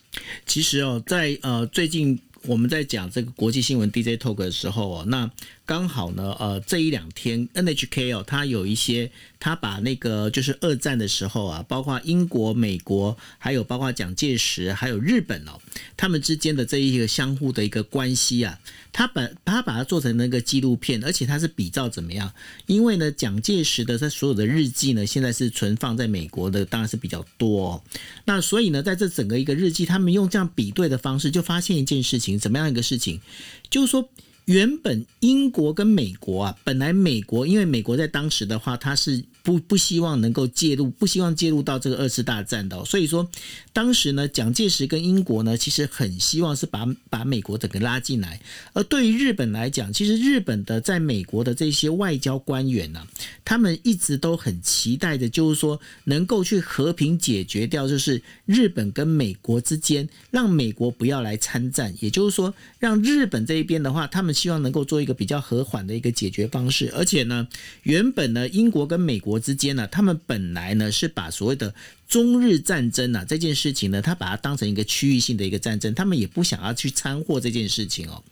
其实哦，在呃最近我们在讲这个国际新闻 DJ Talk 的时候哦，那。刚好呢，呃，这一两天 NHK 哦，它有一些，他把那个就是二战的时候啊，包括英国、美国，还有包括蒋介石，还有日本哦，他们之间的这一个相互的一个关系啊，他把他把它做成那个纪录片，而且他是比照怎么样？因为呢，蒋介石的他所有的日记呢，现在是存放在美国的，当然是比较多。那所以呢，在这整个一个日记，他们用这样比对的方式，就发现一件事情，怎么样一个事情？就是说。原本英国跟美国啊，本来美国因为美国在当时的话，它是。不不希望能够介入，不希望介入到这个二次大战的，所以说当时呢，蒋介石跟英国呢，其实很希望是把把美国整个拉进来。而对于日本来讲，其实日本的在美国的这些外交官员呢、他们一直都很期待的，就是说能够去和平解决掉，就是日本跟美国之间，让美国不要来参战，也就是说，让日本这一边的话，他们希望能够做一个比较和缓的一个解决方式。而且呢，原本呢，英国跟美国。之间呢，他们本来呢是把所谓的中日战争啊这件事情呢，他把它当成一个区域性的一个战争，他们也不想要去掺和这件事情哦。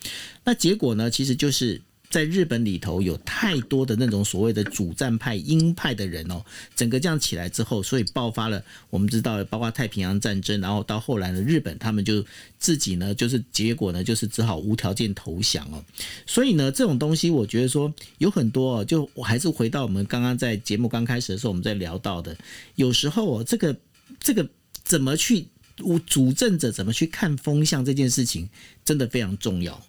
那结果呢，其实就是。在日本里头有太多的那种所谓的主战派鹰派的人哦，整个这样起来之后，所以爆发了我们知道，包括太平洋战争，然后到后来呢，日本他们就自己呢，就是结果呢，就是只好无条件投降哦。所以呢，这种东西我觉得说有很多哦，就我还是回到我们刚刚在节目刚开始的时候我们在聊到的，有时候哦，这个这个怎么去主政者怎么去看风向这件事情，真的非常重要。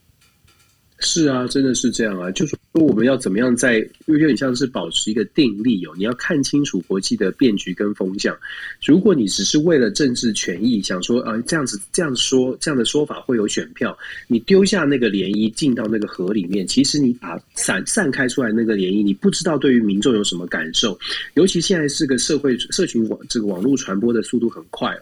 是啊，真的是这样啊。就是说，我们要怎么样在，有点像是保持一个定力哦。你要看清楚国际的变局跟风向。如果你只是为了政治权益，想说啊，这样子这样说这样的说法会有选票，你丢下那个涟漪进到那个河里面，其实你把散散开出来那个涟漪，你不知道对于民众有什么感受。尤其现在是个社会社群网这个网络传播的速度很快。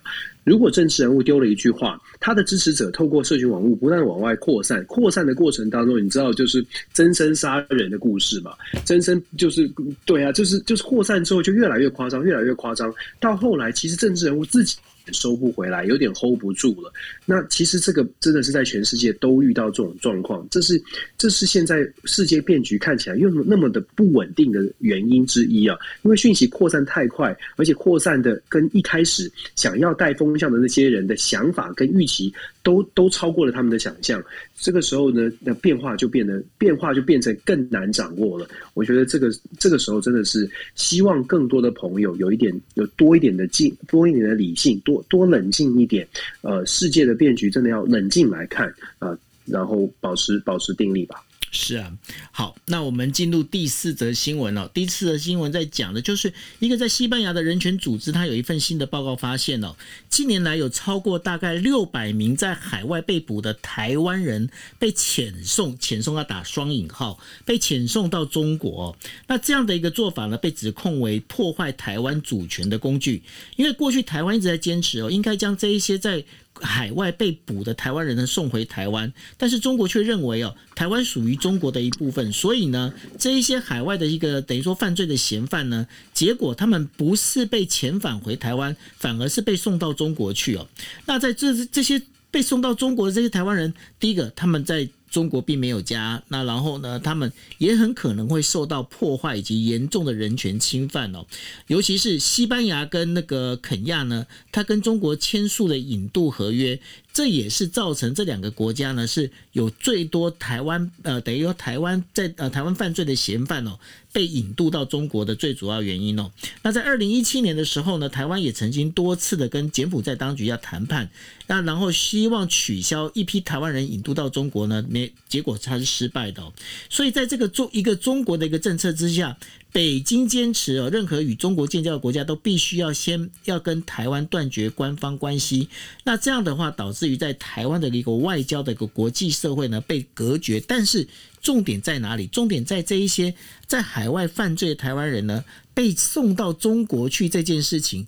如果政治人物丢了一句话，他的支持者透过社群网络不断往外扩散，扩散的过程当中，你知道就是增生杀人的故事嘛？增生就是对啊，就是就是扩散之后就越来越夸张，越来越夸张，到后来其实政治人物自己。收不回来，有点 hold 不住了。那其实这个真的是在全世界都遇到这种状况，这是这是现在世界变局看起来又那么的不稳定的原因之一啊。因为讯息扩散太快，而且扩散的跟一开始想要带风向的那些人的想法跟预期都都超过了他们的想象。这个时候呢，那变化就变得变化就变成更难掌握了。我觉得这个这个时候真的是希望更多的朋友有一点有多一点的静，多一点的理性，多多冷静一点。呃，世界的变局真的要冷静来看啊，然后保持保持定力吧。是啊，好，那我们进入第四则新闻哦。第四则新闻在讲的就是一个在西班牙的人权组织，它有一份新的报告发现哦，近年来有超过大概六百名在海外被捕的台湾人被遣送，遣送要打双引号，被遣送到中国。那这样的一个做法呢，被指控为破坏台湾主权的工具，因为过去台湾一直在坚持哦，应该将这一些在海外被捕的台湾人呢送回台湾，但是中国却认为哦，台湾属于中国的一部分，所以呢，这一些海外的一个等于说犯罪的嫌犯呢，结果他们不是被遣返回台湾，反而是被送到中国去哦。那在这这些被送到中国的这些台湾人，第一个他们在。中国并没有加，那然后呢，他们也很可能会受到破坏以及严重的人权侵犯哦。尤其是西班牙跟那个肯亚呢，他跟中国签署了引渡合约，这也是造成这两个国家呢是有最多台湾呃，等于说台湾在呃台湾犯罪的嫌犯哦。被引渡到中国的最主要原因哦，那在二零一七年的时候呢，台湾也曾经多次的跟柬埔寨当局要谈判，那然后希望取消一批台湾人引渡到中国呢，没结果它是失败的哦。所以在这个中一个中国的一个政策之下，北京坚持哦，任何与中国建交的国家都必须要先要跟台湾断绝官方关系。那这样的话，导致于在台湾的一个外交的一个国际社会呢被隔绝，但是。重点在哪里？重点在这一些在海外犯罪的台湾人呢，被送到中国去这件事情，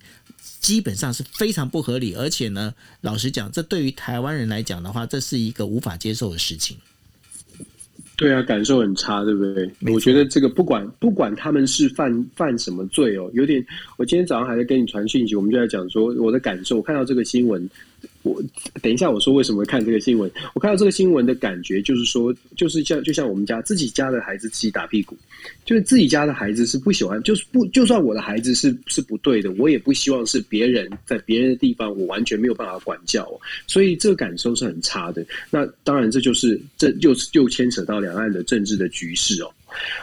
基本上是非常不合理，而且呢，老实讲，这对于台湾人来讲的话，这是一个无法接受的事情。对啊，感受很差，对不对？我觉得这个不管不管他们是犯犯什么罪哦，有点。我今天早上还在跟你传讯息，我们就在讲说我的感受。我看到这个新闻。我等一下，我说为什么看这个新闻？我看到这个新闻的感觉就是说，就是像就像我们家自己家的孩子自己打屁股，就是自己家的孩子是不喜欢，就是不就算我的孩子是是不对的，我也不希望是别人在别人的地方，我完全没有办法管教，所以这个感受是很差的。那当然，这就是这又又牵扯到两岸的政治的局势哦。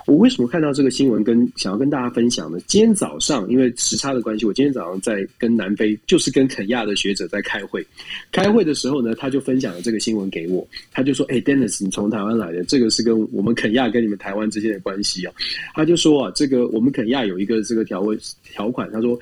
我为什么看到这个新闻，跟想要跟大家分享呢？今天早上因为时差的关系，我今天早上在跟南非，就是跟肯亚的学者在开会。开会的时候呢，他就分享了这个新闻给我，他就说：“哎，Dennis，你从台湾来的，这个是跟我们肯亚跟你们台湾之间的关系啊。”他就说啊，这个我们肯亚有一个这个条文条款，他说，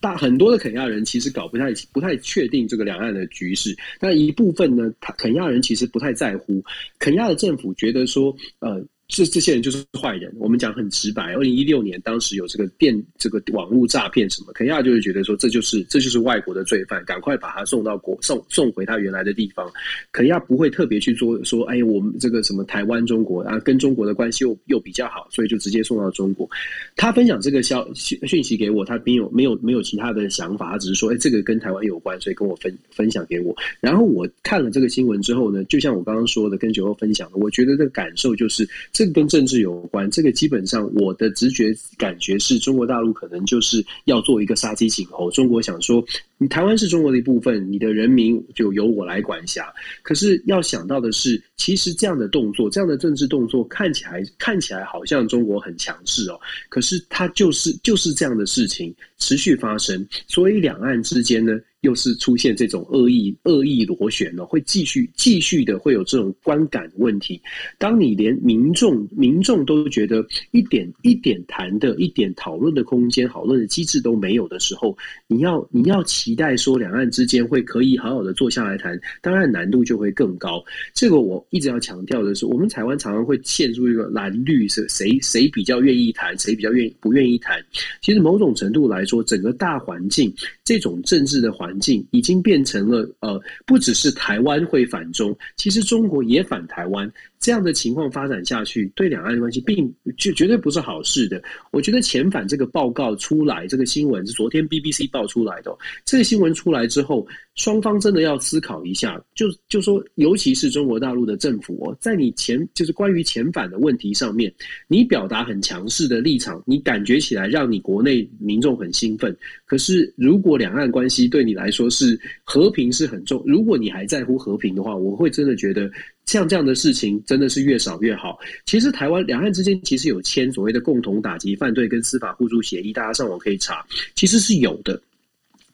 大很多的肯亚人其实搞不太不太确定这个两岸的局势，但一部分呢，他肯亚人其实不太在乎，肯亚的政府觉得说，呃。这这些人就是坏人。我们讲很直白，二零一六年当时有这个电这个网络诈骗什么，肯亚就是觉得说，这就是这就是外国的罪犯，赶快把他送到国送送回他原来的地方。肯亚不会特别去做说，哎，我们这个什么台湾中国啊，跟中国的关系又又比较好，所以就直接送到中国。他分享这个消息讯息给我，他没有没有没有其他的想法，他只是说，哎，这个跟台湾有关，所以跟我分分享给我。然后我看了这个新闻之后呢，就像我刚刚说的，跟酒后分享的，我觉得这个感受就是。这个跟政治有关，这个基本上我的直觉感觉是中国大陆可能就是要做一个杀鸡儆猴。中国想说，你台湾是中国的一部分，你的人民就由我来管辖。可是要想到的是，其实这样的动作，这样的政治动作看起来看起来好像中国很强势哦，可是它就是就是这样的事情持续发生，所以两岸之间呢。又是出现这种恶意恶意螺旋呢，会继续继续的会有这种观感问题。当你连民众民众都觉得一点一点谈的一点讨论的空间、讨论的机制都没有的时候，你要你要期待说两岸之间会可以好好的坐下来谈，当然难度就会更高。这个我一直要强调的是，我们台湾常常会陷入一个蓝绿是谁谁比较愿意谈，谁比较愿意不愿意谈。其实某种程度来说，整个大环境这种政治的环。环境已经变成了呃，不只是台湾会反中，其实中国也反台湾。这样的情况发展下去，对两岸的关系并就绝对不是好事的。我觉得遣返这个报告出来，这个新闻是昨天 BBC 报出来的。这个新闻出来之后，双方真的要思考一下，就就说，尤其是中国大陆的政府哦，在你前就是关于遣返的问题上面，你表达很强势的立场，你感觉起来让你国内民众很兴奋。可是，如果两岸关系对你来说是和平是很重，如果你还在乎和平的话，我会真的觉得。像这样的事情真的是越少越好。其实台湾两岸之间其实有签所谓的共同打击犯罪跟司法互助协议，大家上网可以查，其实是有的。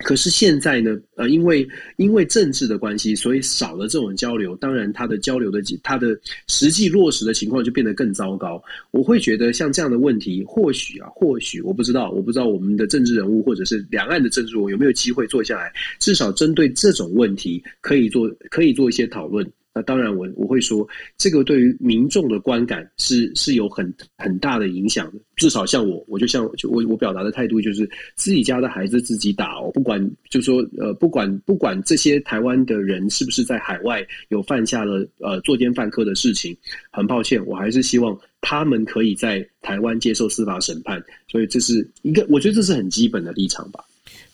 可是现在呢，呃，因为因为政治的关系，所以少了这种交流。当然，它的交流的它的实际落实的情况就变得更糟糕。我会觉得像这样的问题，或许啊，或许我不知道，我不知道我们的政治人物或者是两岸的政治人物有没有机会坐下来，至少针对这种问题可以做可以做一些讨论。那当然我，我我会说，这个对于民众的观感是是有很很大的影响的。至少像我，我就像就我我表达的态度就是，自己家的孩子自己打哦，不管就说呃，不管不管这些台湾的人是不是在海外有犯下了呃作奸犯科的事情，很抱歉，我还是希望他们可以在台湾接受司法审判。所以这是一个，我觉得这是很基本的立场吧。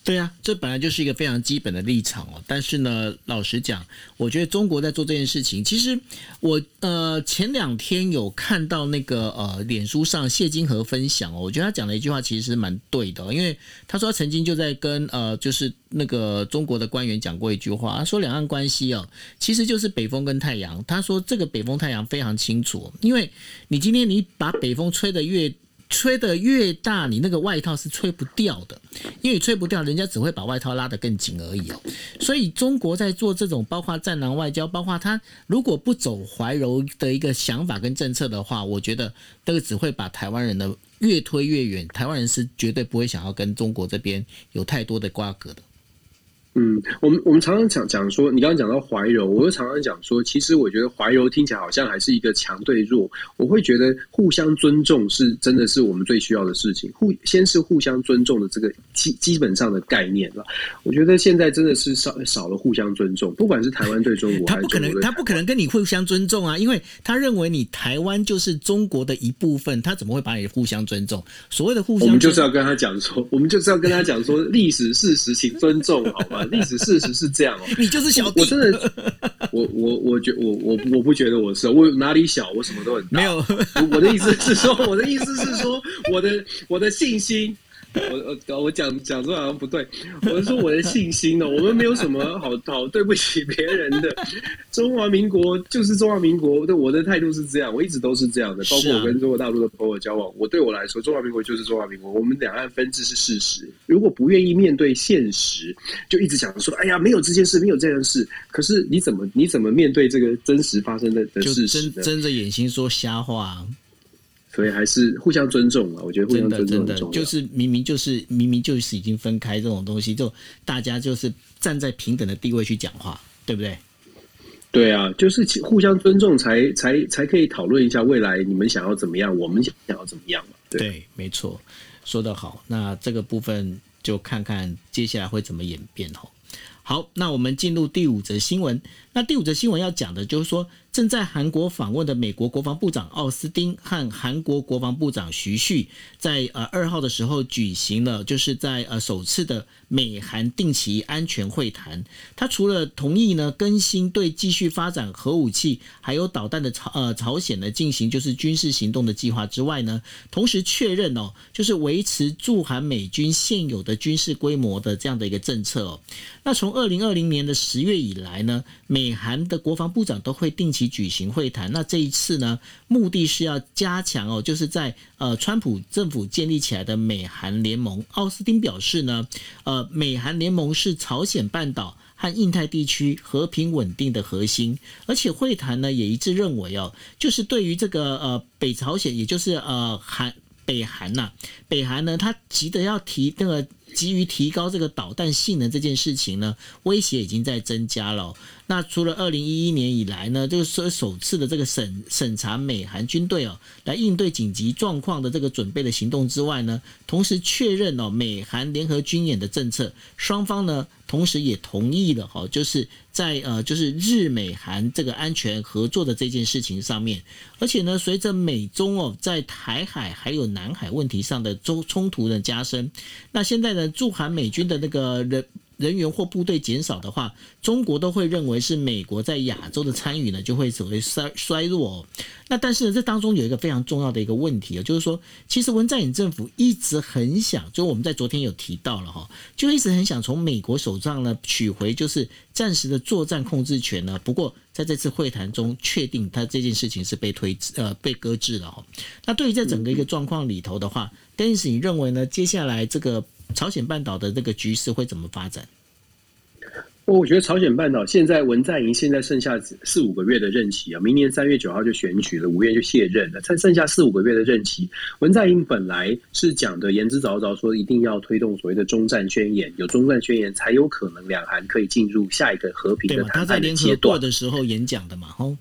对啊，这本来就是一个非常基本的立场哦。但是呢，老实讲，我觉得中国在做这件事情，其实我呃前两天有看到那个呃脸书上谢金河分享哦，我觉得他讲的一句话其实是蛮对的，因为他说他曾经就在跟呃就是那个中国的官员讲过一句话，他说两岸关系哦，其实就是北风跟太阳。他说这个北风太阳非常清楚，因为你今天你把北风吹得越吹得越大，你那个外套是吹不掉的，因为吹不掉，人家只会把外套拉得更紧而已哦。所以中国在做这种包括战狼外交，包括他如果不走怀柔的一个想法跟政策的话，我觉得这个只会把台湾人的越推越远。台湾人是绝对不会想要跟中国这边有太多的瓜葛的。嗯，我们我们常常讲讲说，你刚刚讲到怀柔，我又常常讲说，其实我觉得怀柔听起来好像还是一个强对弱。我会觉得互相尊重是真的是我们最需要的事情。互先是互相尊重的这个基基本上的概念了。我觉得现在真的是少少了互相尊重，不管是台湾对中国，他不可能他不可能跟你互相尊重啊，因为他认为你台湾就是中国的一部分，他怎么会把你互相尊重？所谓的互相，我们就是要跟他讲说，我们就是要跟他讲说，历史事实请尊重，好吗？历史事实是这样哦，你就是小弟。我真的，我我我觉我我我不觉得我是，我哪里小，我什么都很大。没有，我的意思是说，我的意思是说，我的我的信心。我我我讲讲出来好像不对，我是说我的信心呢，我们没有什么好好对不起别人的。中华民国就是中华民国，对我的态度是这样，我一直都是这样的。包括我跟中国大陆的朋友交往，我对我来说，中华民国就是中华民国，我们两岸分治是事实。如果不愿意面对现实，就一直讲说，哎呀，没有这件事，没有这件事。可是你怎么你怎么面对这个真实发生的的事实呢？睁着眼睛说瞎话。所以还是互相尊重啊，我觉得互相尊重真的真的就是明明就是明明就是已经分开这种东西，就大家就是站在平等的地位去讲话，对不对？对啊，就是互相尊重才才才可以讨论一下未来你们想要怎么样，我们想要怎么样嘛。对，对，没错，说得好。那这个部分就看看接下来会怎么演变哦。好，那我们进入第五则新闻。那第五则新闻要讲的就是说，正在韩国访问的美国国防部长奥斯汀和韩国国防部长徐旭，在呃二号的时候举行了，就是在呃首次的美韩定期安全会谈。他除了同意呢更新对继续发展核武器还有导弹的朝呃朝鲜呢进行就是军事行动的计划之外呢，同时确认哦，就是维持驻韩美军现有的军事规模的这样的一个政策哦。那从二零二零年的十月以来呢，美美韩的国防部长都会定期举行会谈，那这一次呢，目的是要加强哦，就是在呃，川普政府建立起来的美韩联盟。奥斯汀表示呢，呃，美韩联盟是朝鲜半岛和印太地区和平稳定的核心，而且会谈呢也一致认为哦，就是对于这个呃北朝鲜，也就是呃韩北韩呐、北韩呢，他急得要提那个。急于提高这个导弹性能这件事情呢，威胁已经在增加了。那除了二零一一年以来呢，就是说首次的这个审审查美韩军队哦，来应对紧急状况的这个准备的行动之外呢，同时确认哦美韩联合军演的政策，双方呢同时也同意了哈，就是在呃就是日美韩这个安全合作的这件事情上面，而且呢随着美中哦在台海还有南海问题上的冲冲突的加深，那现在呢驻韩美军的那个人。人员或部队减少的话，中国都会认为是美国在亚洲的参与呢，就会所谓衰衰弱哦。那但是呢，这当中有一个非常重要的一个问题啊，就是说，其实文在寅政府一直很想，就我们在昨天有提到了哈，就一直很想从美国手上呢取回就是暂时的作战控制权呢。不过在这次会谈中，确定他这件事情是被推呃被搁置了哈。那对于在整个一个状况里头的话，Denis，你认为呢？接下来这个？朝鲜半岛的这个局势会怎么发展？我觉得朝鲜半岛现在文在寅现在剩下四五个月的任期啊，明年三月九号就选举了，五月就卸任了，才剩下四五个月的任期。文在寅本来是讲的言之凿凿，说一定要推动所谓的中战宣言，有中战宣言才有可能两韩可以进入下一个和平的谈判的阶段。他在联合国的时候演讲的嘛，吼。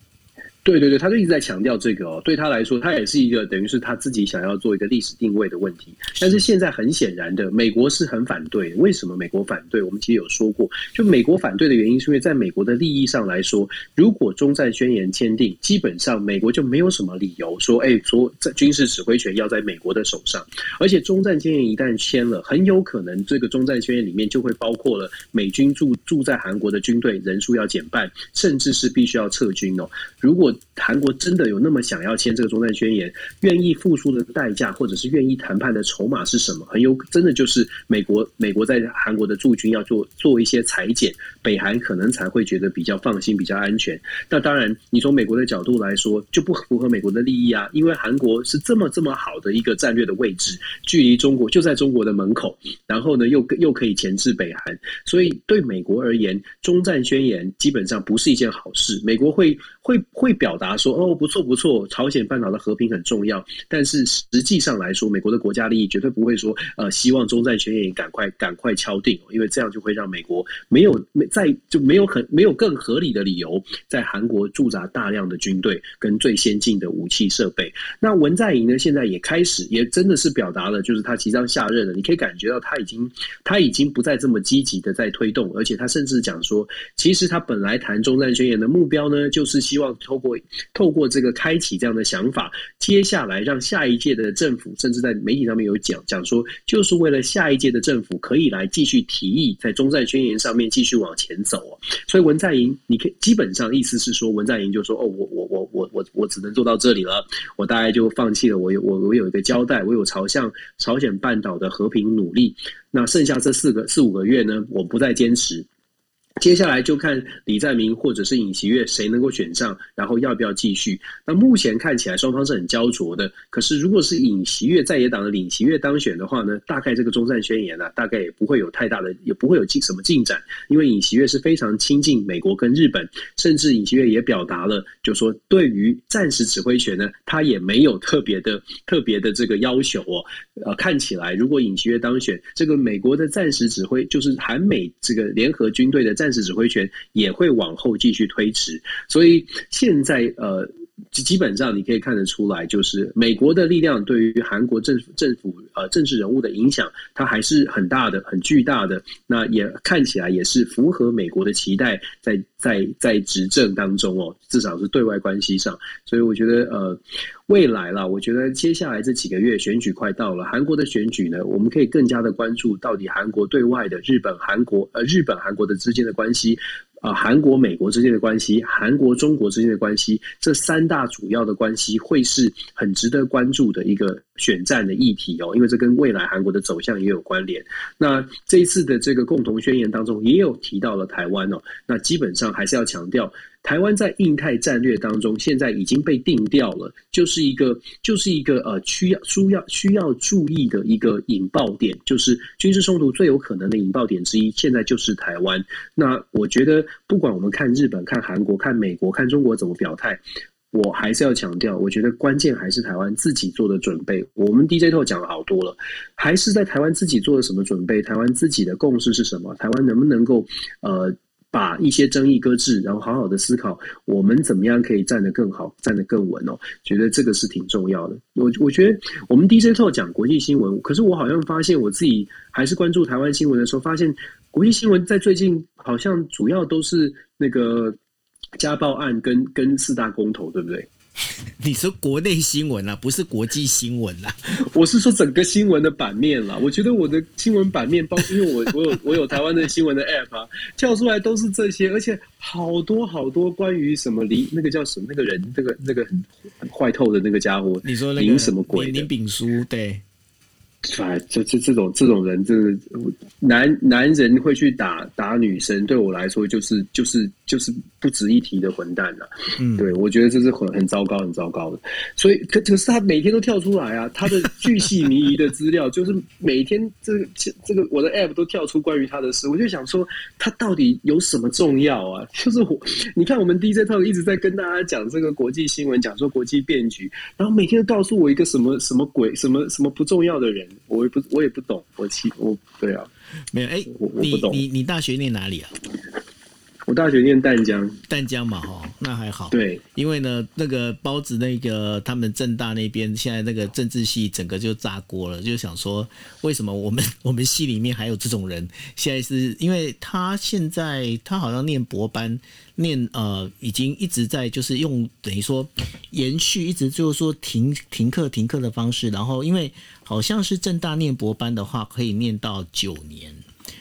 对对对，他就一直在强调这个哦。对他来说，他也是一个等于是他自己想要做一个历史定位的问题。但是现在很显然的，美国是很反对。为什么美国反对？我们其实有说过，就美国反对的原因，是因为在美国的利益上来说，如果中战宣言签订，基本上美国就没有什么理由说，哎，说在军事指挥权要在美国的手上。而且中战宣言一旦签了，很有可能这个中战宣言里面就会包括了美军驻驻在韩国的军队人数要减半，甚至是必须要撤军哦。如果韩国真的有那么想要签这个终战宣言，愿意付出的代价，或者是愿意谈判的筹码是什么？很有真的就是美国，美国在韩国的驻军要做做一些裁减，北韩可能才会觉得比较放心、比较安全。那当然，你从美国的角度来说，就不符合美国的利益啊，因为韩国是这么这么好的一个战略的位置，距离中国就在中国的门口，然后呢又又可以钳制北韩，所以对美国而言，终战宣言基本上不是一件好事。美国会会会表达。说哦，不错不错，朝鲜半岛的和平很重要，但是实际上来说，美国的国家利益绝对不会说呃，希望中战宣言赶快赶快敲定，因为这样就会让美国没有没在就没有很没有更合理的理由在韩国驻扎大量的军队跟最先进的武器设备。那文在寅呢，现在也开始也真的是表达了，就是他即将下任了，你可以感觉到他已经他已经不再这么积极的在推动，而且他甚至讲说，其实他本来谈中战宣言的目标呢，就是希望透过。透过这个开启这样的想法，接下来让下一届的政府，甚至在媒体上面有讲讲说，就是为了下一届的政府可以来继续提议在中战宣言上面继续往前走。所以文在寅，你可以基本上意思是说，文在寅就说：“哦，我我我我我我只能做到这里了，我大概就放弃了。我有我我有一个交代，我有朝向朝鲜半岛的和平努力。那剩下这四个四五个月呢，我不再坚持。”接下来就看李在明或者是尹锡悦谁能够选上，然后要不要继续？那目前看起来双方是很焦灼的。可是如果是尹锡悦在野党的尹锡悦当选的话呢，大概这个终战宣言呢、大概也不会有太大的，也不会有进什么进展。因为尹锡悦是非常亲近美国跟日本，甚至尹锡悦也表达了，就说对于战时指挥权呢，他也没有特别的特别的这个要求哦。呃，看起来如果尹锡悦当选，这个美国的战时指挥就是韩美这个联合军队的战时指挥权也会往后继续推迟，所以现在呃，基本上你可以看得出来，就是美国的力量对于韩国政府政府呃政治人物的影响，它还是很大的、很巨大的。那也看起来也是符合美国的期待，在在在执政当中哦，至少是对外关系上。所以我觉得呃。未来了，我觉得接下来这几个月选举快到了，韩国的选举呢，我们可以更加的关注到底韩国对外的日本、韩国呃日本、韩国的之间的关系，啊、韩国、美国之间的关系，韩国、中国之间的关系，这三大主要的关系会是很值得关注的一个选战的议题哦，因为这跟未来韩国的走向也有关联。那这一次的这个共同宣言当中也有提到了台湾哦，那基本上还是要强调。台湾在印太战略当中，现在已经被定调了，就是一个，就是一个呃，需要、需要、需要注意的一个引爆点，就是军事冲突最有可能的引爆点之一，现在就是台湾。那我觉得，不管我们看日本、看韩国、看美国、看中国怎么表态，我还是要强调，我觉得关键还是台湾自己做的准备。我们 DJ 头讲了好多了，还是在台湾自己做了什么准备？台湾自己的共识是什么？台湾能不能够呃？把一些争议搁置，然后好好的思考，我们怎么样可以站得更好，站得更稳哦？觉得这个是挺重要的。我我觉得我们 DJ Talk 讲国际新闻，可是我好像发现我自己还是关注台湾新闻的时候，发现国际新闻在最近好像主要都是那个家暴案跟跟四大公投，对不对？你说国内新闻啊，不是国际新闻啦。我是说整个新闻的版面啦。我觉得我的新闻版面，包 括因为我我有我有台湾的新闻的 app 啊，跳出来都是这些，而且好多好多关于什么林那个叫什么那个人，那个那个很很坏透的那个家伙，你说林什么鬼？林炳书对。哎，这这这种这种人，真的男男人会去打打女生，对我来说就是就是就是不值一提的混蛋了、啊。嗯，对我觉得这是很很糟糕很糟糕的。所以可可是他每天都跳出来啊，他的巨细靡遗的资料，就是每天这个这个我的 app 都跳出关于他的事，我就想说他到底有什么重要啊？就是我你看我们 DJ Talk 一直在跟大家讲这个国际新闻，讲说国际变局，然后每天都告诉我一个什么什么鬼什么什么不重要的人。我也不，我也不懂，我其我对啊，没有哎、欸，我我不懂，你你你大学念哪里啊？我大学念淡江，淡江嘛，哈，那还好。对，因为呢，那个包子那个他们政大那边现在那个政治系整个就炸锅了，就想说为什么我们 我们系里面还有这种人？现在是因为他现在他好像念博班，念呃已经一直在就是用等于说延续，一直就是说停停课停课的方式，然后因为好像是正大念博班的话，可以念到九年。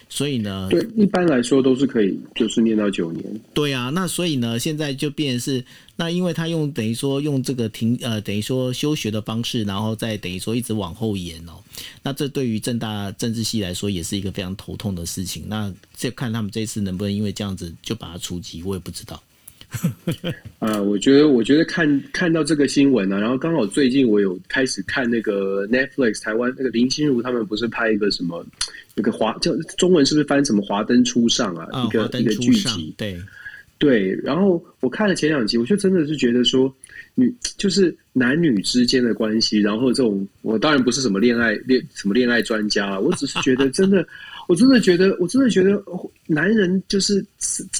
所以呢，对，一般来说都是可以，就是念到九年。对啊，那所以呢，现在就变成是，那因为他用等于说用这个停呃，等于说休学的方式，然后再等于说一直往后延哦。那这对于正大政治系来说也是一个非常头痛的事情。那这看他们这次能不能因为这样子就把它出击，我也不知道。啊，我觉得，我觉得看看到这个新闻啊，然后刚好最近我有开始看那个 Netflix 台湾那个林心如他们不是拍一个什么那个华叫中文是不是翻什么华灯初上啊？哦、一个一个剧集，对对。然后我看了前两集，我就真的是觉得说，女就是男女之间的关系，然后这种我当然不是什么恋爱恋什么恋爱专家，我只是觉得真的。我真的觉得，我真的觉得，男人就是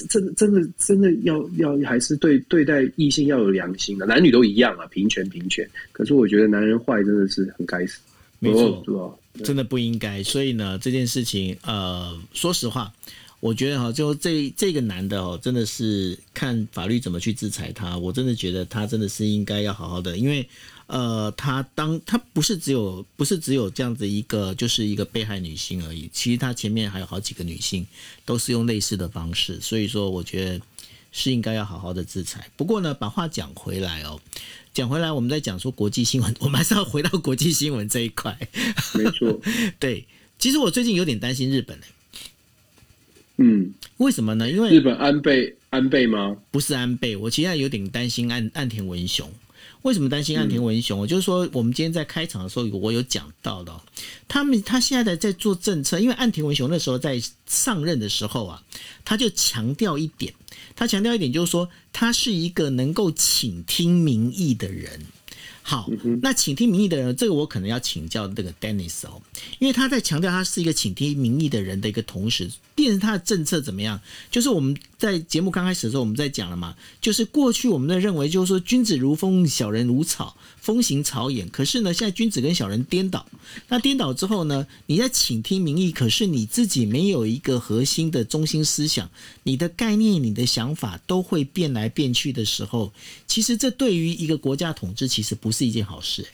真的真的真的要要还是对对待异性要有良心的，男女都一样啊，平权平权。可是我觉得男人坏真的是很该死，没错，真的不应该。所以呢，这件事情，呃，说实话，我觉得哈，就这这个男的哦，真的是看法律怎么去制裁他。我真的觉得他真的是应该要好好的，因为。呃，他当他不是只有不是只有这样子一个，就是一个被害女性而已。其实他前面还有好几个女性都是用类似的方式，所以说我觉得是应该要好好的制裁。不过呢，把话讲回来哦，讲回来，我们在讲说国际新闻，我们还是要回到国际新闻这一块。没错，对，其实我最近有点担心日本呢。嗯，为什么呢？因为日本安倍安倍吗？不是安倍，我其实有点担心岸岸田文雄。为什么担心岸田文雄？我、嗯、就是说，我们今天在开场的时候，我有讲到的，他们他现在在做政策，因为岸田文雄那时候在上任的时候啊，他就强调一点，他强调一点就是说，他是一个能够倾听民意的人。好，那倾听民意的人，这个我可能要请教这个 Dennis 哦，因为他在强调他是一个倾听民意的人的一个同时，电视他的政策怎么样？就是我们在节目刚开始的时候，我们在讲了嘛，就是过去我们在认为就是说君子如风，小人如草，风行草偃。可是呢，现在君子跟小人颠倒，那颠倒之后呢，你在倾听民意，可是你自己没有一个核心的中心思想，你的概念、你的想法都会变来变去的时候，其实这对于一个国家统治其实不是一件好事。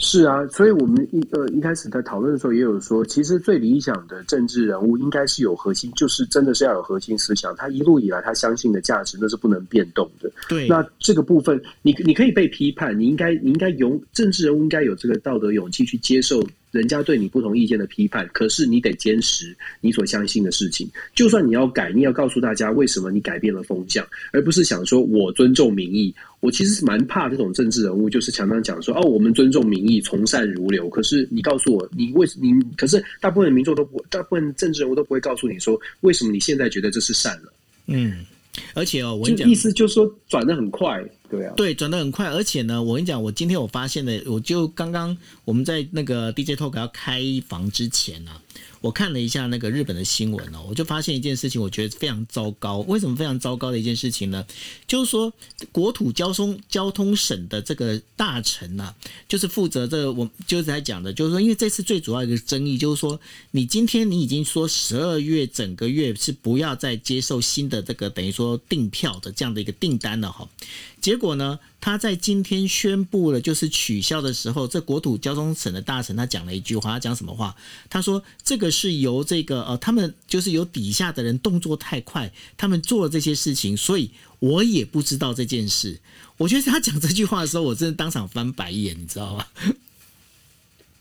是啊，所以我们一呃一开始在讨论的时候也有说，其实最理想的政治人物应该是有核心，就是真的是要有核心思想。他一路以来他相信的价值，那是不能变动的。对，那这个部分，你你可以被批判，你应该你应该勇，政治人物应该有这个道德勇气去接受。人家对你不同意见的批判，可是你得坚持你所相信的事情。就算你要改，你要告诉大家为什么你改变了风向，而不是想说我尊重民意。我其实是蛮怕这种政治人物，就是常常讲说哦，我们尊重民意，从善如流。可是你告诉我，你为什你？可是大部分民众都不，大部分政治人物都不会告诉你说，为什么你现在觉得这是善了？嗯。而且哦，我意思就是说转的很快，对，转的很快。而且呢，我跟你讲，我今天我发现的，我就刚刚我们在那个 DJ Talk 要开房之前呢、啊。我看了一下那个日本的新闻哦，我就发现一件事情，我觉得非常糟糕。为什么非常糟糕的一件事情呢？就是说，国土交通交通省的这个大臣呐、啊，就是负责这个，我就是在讲的，就是说，因为这次最主要一个争议就是说，你今天你已经说十二月整个月是不要再接受新的这个等于说订票的这样的一个订单了哈。结果呢，他在今天宣布了就是取消的时候，这国土交通省的大臣他讲了一句话，他讲什么话？他说这个。是由这个呃，他们就是由底下的人动作太快，他们做了这些事情，所以我也不知道这件事。我觉得他讲这句话的时候，我真的当场翻白眼，你知道吗？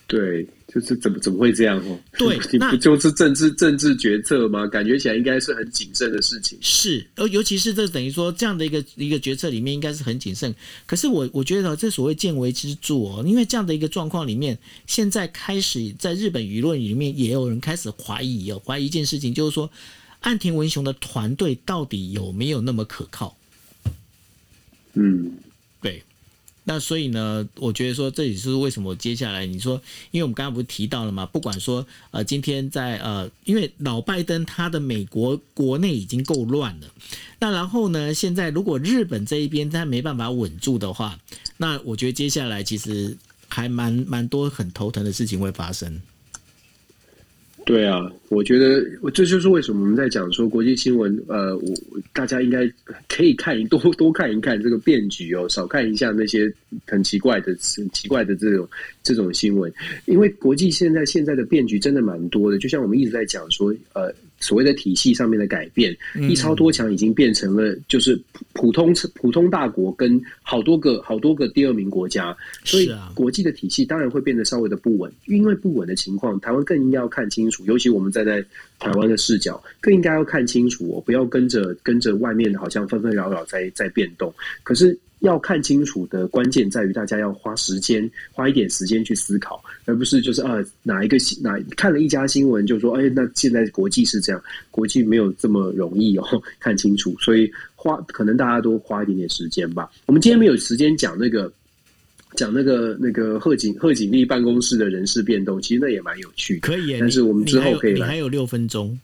对。就是怎么怎么会这样哦？对，你不就是政治政治决策吗？感觉起来应该是很谨慎的事情。是，而尤其是这等于说这样的一个一个决策里面，应该是很谨慎。可是我我觉得这所谓见微知著哦，因为这样的一个状况里面，现在开始在日本舆论里面也有人开始怀疑哦，怀疑一件事情，就是说岸田文雄的团队到底有没有那么可靠？嗯，对。那所以呢，我觉得说这也是为什么接下来你说，因为我们刚刚不是提到了嘛，不管说呃，今天在呃，因为老拜登他的美国国内已经够乱了，那然后呢，现在如果日本这一边他没办法稳住的话，那我觉得接下来其实还蛮蛮多很头疼的事情会发生。对啊，我觉得这就是为什么我们在讲说国际新闻，呃，我大家应该可以看一多多看一看这个变局哦，少看一下那些很奇怪的、很奇怪的这种这种新闻，因为国际现在现在的变局真的蛮多的，就像我们一直在讲说，呃。所谓的体系上面的改变，一超多强已经变成了就是普通普通大国跟好多个好多个第二名国家，所以国际的体系当然会变得稍微的不稳。因为不稳的情况，台湾更应该要看清楚，尤其我们站在台湾的视角，更应该要看清楚，我不要跟着跟着外面好像纷纷扰扰在在变动。可是。要看清楚的关键在于，大家要花时间，花一点时间去思考，而不是就是啊哪一个新哪看了一家新闻就说，哎，那现在国际是这样，国际没有这么容易哦，看清楚，所以花可能大家都花一点点时间吧。我们今天没有时间讲那个讲那个那个贺锦贺锦丽办公室的人事变动，其实那也蛮有趣的，可以。但是我们之后可以来，你还有六分钟。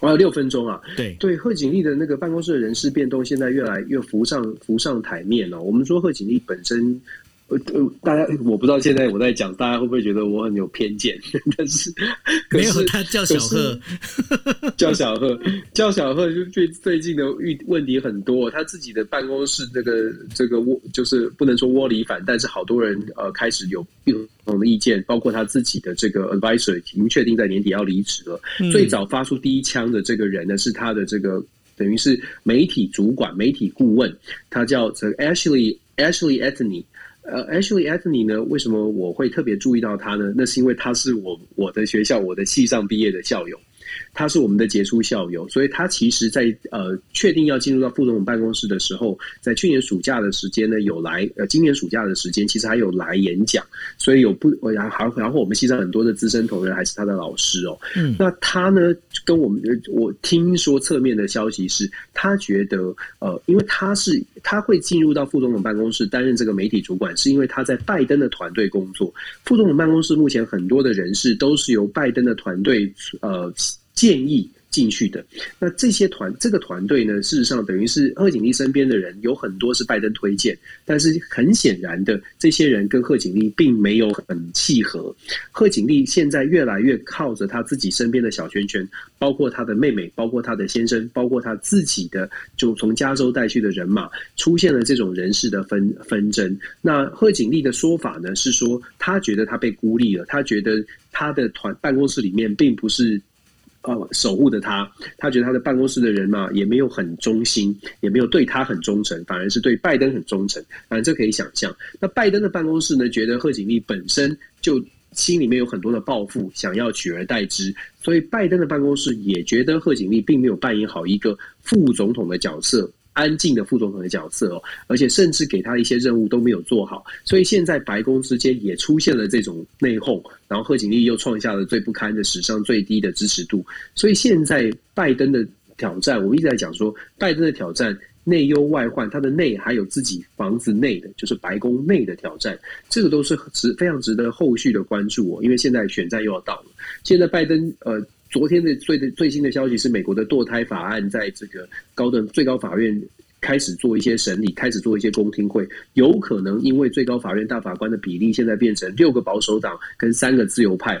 还有六分钟啊！对对，贺锦丽的那个办公室的人事变动，现在越来越浮上浮上台面了。我们说贺锦丽本身。呃呃，大家我不知道现在我在讲，大家会不会觉得我很有偏见？但是，是没有，他叫小贺，叫小贺，叫小贺，就最最近的遇问题很多。他自己的办公室这个这个窝，就是不能说窝里反，但是好多人呃开始有不同的意见，包括他自己的这个 advisor 已经确定在年底要离职了。嗯、最早发出第一枪的这个人呢，是他的这个等于是媒体主管、媒体顾问，他叫这个 Ashley Ashley Anthony。呃，Ashley Anthony 呢？为什么我会特别注意到他呢？那是因为他是我我的学校我的系上毕业的校友。他是我们的杰出校友，所以他其实在，在呃确定要进入到副总统办公室的时候，在去年暑假的时间呢，有来呃今年暑假的时间，其实还有来演讲，所以有不然后然后我们系上很多的资深同仁还是他的老师哦。嗯，那他呢跟我们我听说侧面的消息是，他觉得呃，因为他是他会进入到副总统办公室担任这个媒体主管，是因为他在拜登的团队工作。副总统办公室目前很多的人士都是由拜登的团队呃。建议进去的，那这些团这个团队呢，事实上等于是贺锦丽身边的人有很多是拜登推荐，但是很显然的，这些人跟贺锦丽并没有很契合。贺锦丽现在越来越靠着他自己身边的小圈圈，包括他的妹妹，包括他的先生，包括他自己的就从加州带去的人马，出现了这种人事的纷纷争。那贺锦丽的说法呢，是说他觉得他被孤立了，他觉得他的团办公室里面并不是。呃，守护着他，他觉得他的办公室的人嘛，也没有很忠心，也没有对他很忠诚，反而是对拜登很忠诚。反正这可以想象。那拜登的办公室呢，觉得贺锦丽本身就心里面有很多的抱负，想要取而代之，所以拜登的办公室也觉得贺锦丽并没有扮演好一个副总统的角色。安静的副总统的角色哦，而且甚至给他一些任务都没有做好，所以现在白宫之间也出现了这种内讧，然后贺锦丽又创下了最不堪的史上最低的支持度，所以现在拜登的挑战，我们一直在讲说，拜登的挑战内忧外患，他的内还有自己房子内的，就是白宫内的挑战，这个都是值非常值得后续的关注哦，因为现在选战又要到了，现在拜登呃。昨天的最最新的消息是，美国的堕胎法案在这个高等最高法院开始做一些审理，开始做一些公听会，有可能因为最高法院大法官的比例现在变成六个保守党跟三个自由派，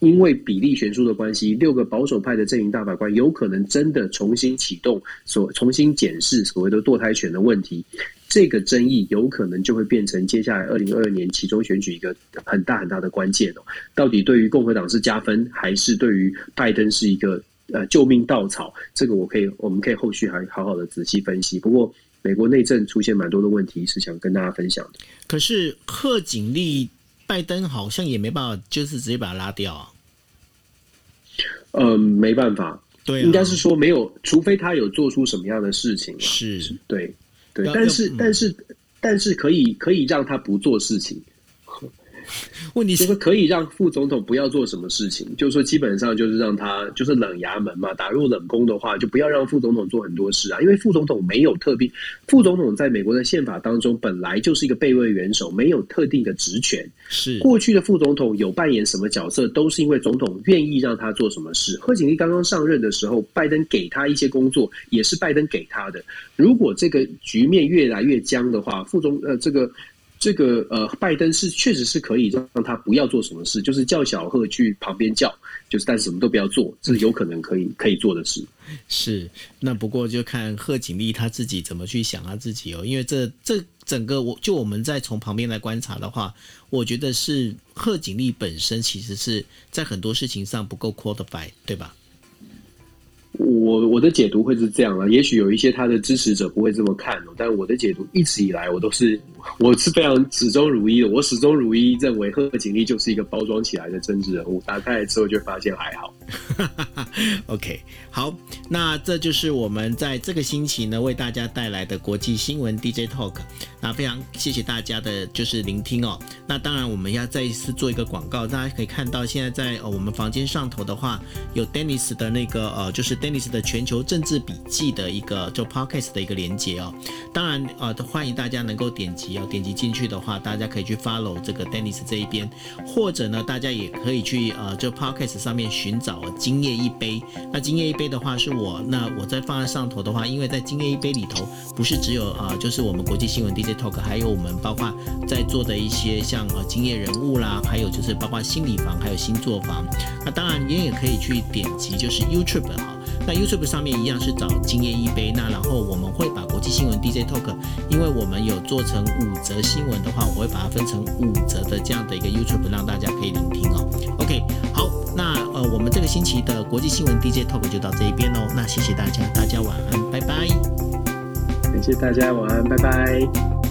因为比例悬殊的关系，六个保守派的阵营大法官有可能真的重新启动所重新检视所谓的堕胎权的问题。这个争议有可能就会变成接下来二零二二年其中选举一个很大很大的关键哦。到底对于共和党是加分，还是对于拜登是一个呃救命稻草？这个我可以，我们可以后续还好好的仔细分析。不过，美国内政出现蛮多的问题，是想跟大家分享的。可是贺锦丽拜登好像也没办法，就是直接把他拉掉啊。嗯，没办法，对、啊，应该是说没有，除非他有做出什么样的事情。是，对，对，但是，嗯、但是，但是可以可以让他不做事情。问题是，就是可以让副总统不要做什么事情，就是说基本上就是让他就是冷衙门嘛，打入冷宫的话，就不要让副总统做很多事啊，因为副总统没有特别，副总统在美国的宪法当中本来就是一个备位元首，没有特定的职权。是过去的副总统有扮演什么角色，都是因为总统愿意让他做什么事。贺锦丽刚刚上任的时候，拜登给他一些工作，也是拜登给他的。如果这个局面越来越僵的话，副总呃这个。这个呃，拜登是确实是可以让他不要做什么事，就是叫小贺去旁边叫，就是但是什么都不要做，这是有可能可以可以做的事。是，那不过就看贺锦丽他自己怎么去想他自己哦，因为这这整个我就我们在从旁边来观察的话，我觉得是贺锦丽本身其实是在很多事情上不够 qualified，对吧？我我的解读会是这样了，也许有一些他的支持者不会这么看哦，但我的解读一直以来我都是我是非常始终如一的，我始终如一认为贺锦丽就是一个包装起来的政治人物，打开来之后就发现还好。OK，好，那这就是我们在这个星期呢为大家带来的国际新闻 DJ Talk，那非常谢谢大家的就是聆听哦。那当然我们要再一次做一个广告，大家可以看到现在在我们房间上头的话，有 Dennis 的那个呃就是。Dennis 的全球政治笔记的一个就 Podcast 的一个连接哦，当然呃，欢迎大家能够点击要，点击进去的话，大家可以去 follow 这个 Dennis 这一边，或者呢，大家也可以去呃，就 Podcast 上面寻找今夜一杯。那今夜一杯的话是我，那我在放在上头的话，因为在今夜一杯里头，不是只有呃，就是我们国际新闻 DJ Talk，还有我们包括在做的一些像呃今夜人物啦，还有就是包括心理房，还有星座房。那当然你也可以去点击就是 YouTube 哈。那 YouTube 上面一样是找今夜一杯，那然后我们会把国际新闻 DJ Talk，因为我们有做成五则新闻的话，我会把它分成五则的这样的一个 YouTube，让大家可以聆听哦。OK，好，那呃我们这个星期的国际新闻 DJ Talk 就到这一边喽。那谢谢大家，大家晚安，拜拜。感谢大家晚安，拜拜。